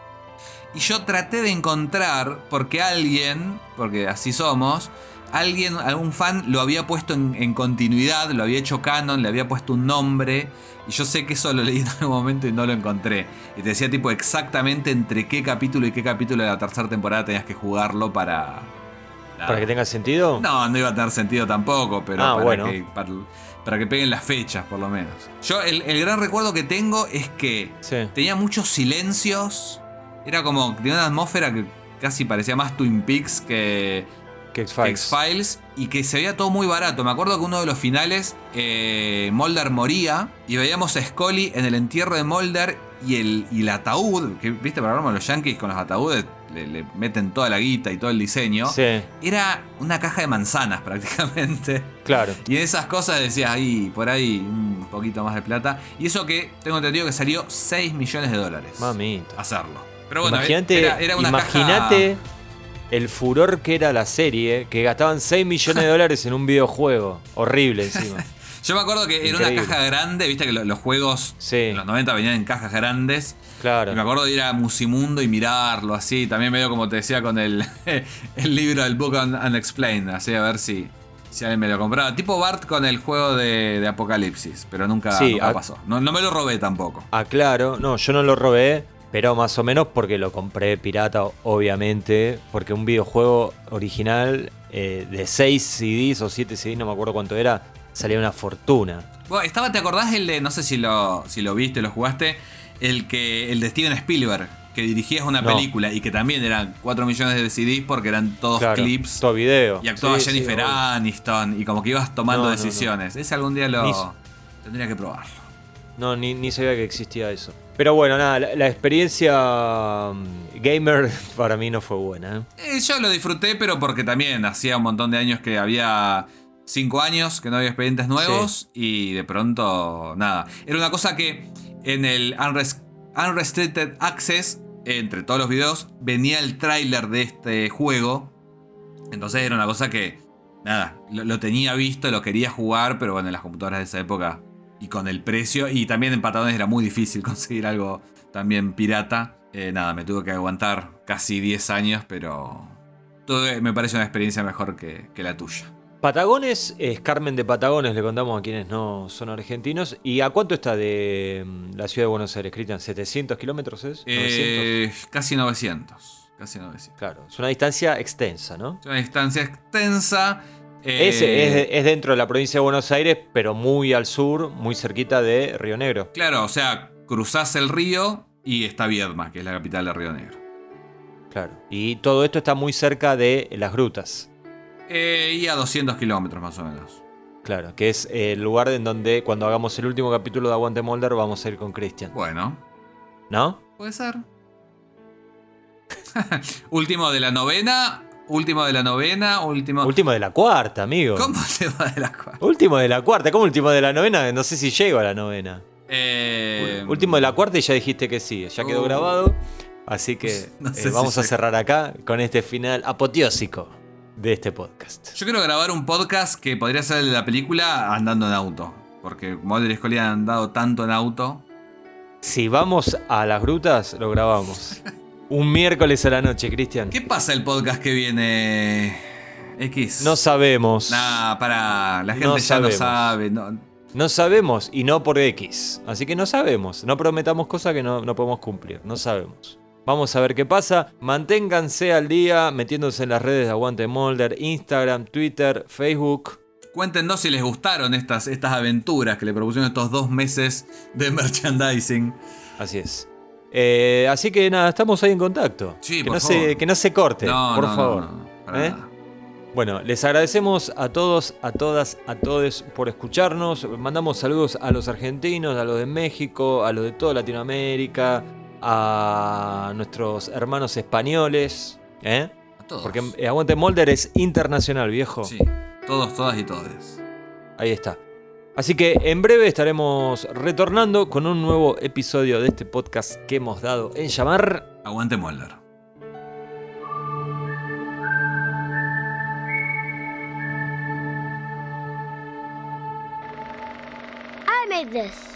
Y yo traté de encontrar, porque alguien, porque así somos, alguien, algún fan lo había puesto en, en continuidad, lo había hecho canon, le había puesto un nombre. Y yo sé que eso lo leí en algún momento y no lo encontré. Y te decía tipo exactamente entre qué capítulo y qué capítulo de la tercera temporada tenías que jugarlo para... para que tenga sentido. No, no iba a tener sentido tampoco, pero Ah, para bueno. que- para- para que peguen las fechas, por lo menos. Yo, el, el gran recuerdo que tengo es que Sí. tenía muchos silencios. Era como, tenía una atmósfera que casi parecía más Twin Peaks que, Que X-Files. Y que se veía todo muy barato. Me acuerdo que uno de los finales, eh, Mulder moría y veíamos a Scully en el entierro de Mulder y el, y el ataúd, que viste, para los yankees con los ataúdes le, le meten toda la guita y todo el diseño. Sí, Era una caja de manzanas prácticamente. claro. Y en esas cosas decías ahí, por ahí, un poquito más de plata. Y eso que tengo entendido que salió 6 millones de dólares. Mamita. Hacerlo. Pero bueno, Imagínate, era, era una imagínate caja- el furor que era la serie, que gastaban 6 millones de dólares en un videojuego. Horrible encima. Yo me acuerdo que era una caja grande, viste que lo- los juegos Sí. en los 90 venían en cajas grandes. Claro. Y me acuerdo de ir a Musimundo y mirarlo así. También medio como te decía con el, el libro del Book Un- Unexplained. Así a ver si, si alguien me lo compraba. Tipo Bart con el juego de, de Apocalipsis. Pero nunca, Sí, nunca a- pasó. No, no me lo robé tampoco. Aclaro, no, yo no lo robé, pero más o menos porque lo compré pirata, obviamente, porque un videojuego original eh, de 6 CDs o 7 CDs, no me acuerdo cuánto era, salía una fortuna. Bueno, estaba, ¿te acordás el de, no sé si lo, si lo viste, lo jugaste, el que el de Steven Spielberg, que dirigías una No. película y que también eran 4 millones de CDs porque eran todos Claro, clips. todo video. Y actuaba Sí, Jennifer. Aniston y como que ibas tomando No, no, no. decisiones. Ese algún día lo Ni- tendría que probarlo. No, ni, ni sabía que existía eso. Pero bueno, nada, la, la experiencia mm, gamer para mí no fue buena. ¿eh? Eh, yo lo disfruté, pero porque también hacía un montón de años que había 5 años que no había expedientes nuevos y de pronto nada. Era una cosa que en el Unres- Unrestricted Access, entre todos los videos, venía el tráiler de este juego. Entonces era una cosa que, nada, lo, lo tenía visto, lo quería jugar, pero bueno, en las computadoras de esa época y con el precio, y también en patadones era muy difícil conseguir algo también pirata. Eh, nada, me tuve que aguantar casi 10 años, pero tuve- me parece una experiencia mejor que, que la tuya. Patagones es Carmen de Patagones, le contamos a quienes no son argentinos. ¿Y a cuánto está de mm, la ciudad de Buenos Aires, Cristian? ¿700 kilómetros es? ¿900? Eh, casi 900. Casi 900. Claro, es una distancia extensa, ¿no? Es una distancia extensa. eh, Es, es- es dentro de la provincia de Buenos Aires, pero muy al sur, muy cerquita de Río Negro. Claro, o sea, cruzás el río y está Viedma, que es la capital de Río Negro. Claro. Y todo esto está muy cerca de las grutas. Eh, y a 200 kilómetros más o menos. Claro, que es el lugar en donde cuando hagamos el último capítulo de Aguante Molder vamos a ir con Cristian. Bueno, ¿No? puede ser. último de la novena, último de la novena, último... Último de la cuarta, amigo. ¿Cómo se va de la cuarta? Último de la cuarta, ¿cómo último de la novena? No sé si llego a la novena. Eh, Último de la cuarta y ya dijiste que sí, ya quedó Uh. grabado. Así que No eh, si vamos a cerrar acá con este final apoteósico de este podcast. Yo quiero grabar un podcast que podría ser de la película andando en auto. Porque Mulder y Scully han andado tanto en auto. Si vamos a las grutas, lo grabamos. Un miércoles a la noche, Cristian. ¿Qué pasa el podcast que viene? X. No sabemos. Nah, para. La gente No ya sabemos. lo sabe. no- No sabemos y no por X. Así que no sabemos. No prometamos cosas que no, no podemos cumplir. No sabemos. Vamos a ver qué pasa. Manténganse al día metiéndose en las redes de Aguante Molder, Instagram, Twitter, Facebook. Cuéntenos si les gustaron estas, estas aventuras que le propusieron estos dos meses de merchandising. Así es. Eh, así que nada, estamos ahí en contacto. Sí, que, por no favor. Se, que no se corte, No, por no, favor. no, no, para ¿Eh? Bueno, les agradecemos a todos, a todas, a todos por escucharnos. Mandamos saludos a los argentinos, a los de México, a los de toda Latinoamérica, a nuestros hermanos españoles. ¿eh? A todos. Porque eh, Aguante Molder es internacional, viejo. Sí, todos, todas y todes. Ahí está. Así que en breve estaremos retornando con un nuevo episodio de este podcast que hemos dado en llamar Aguante Molder. I made this.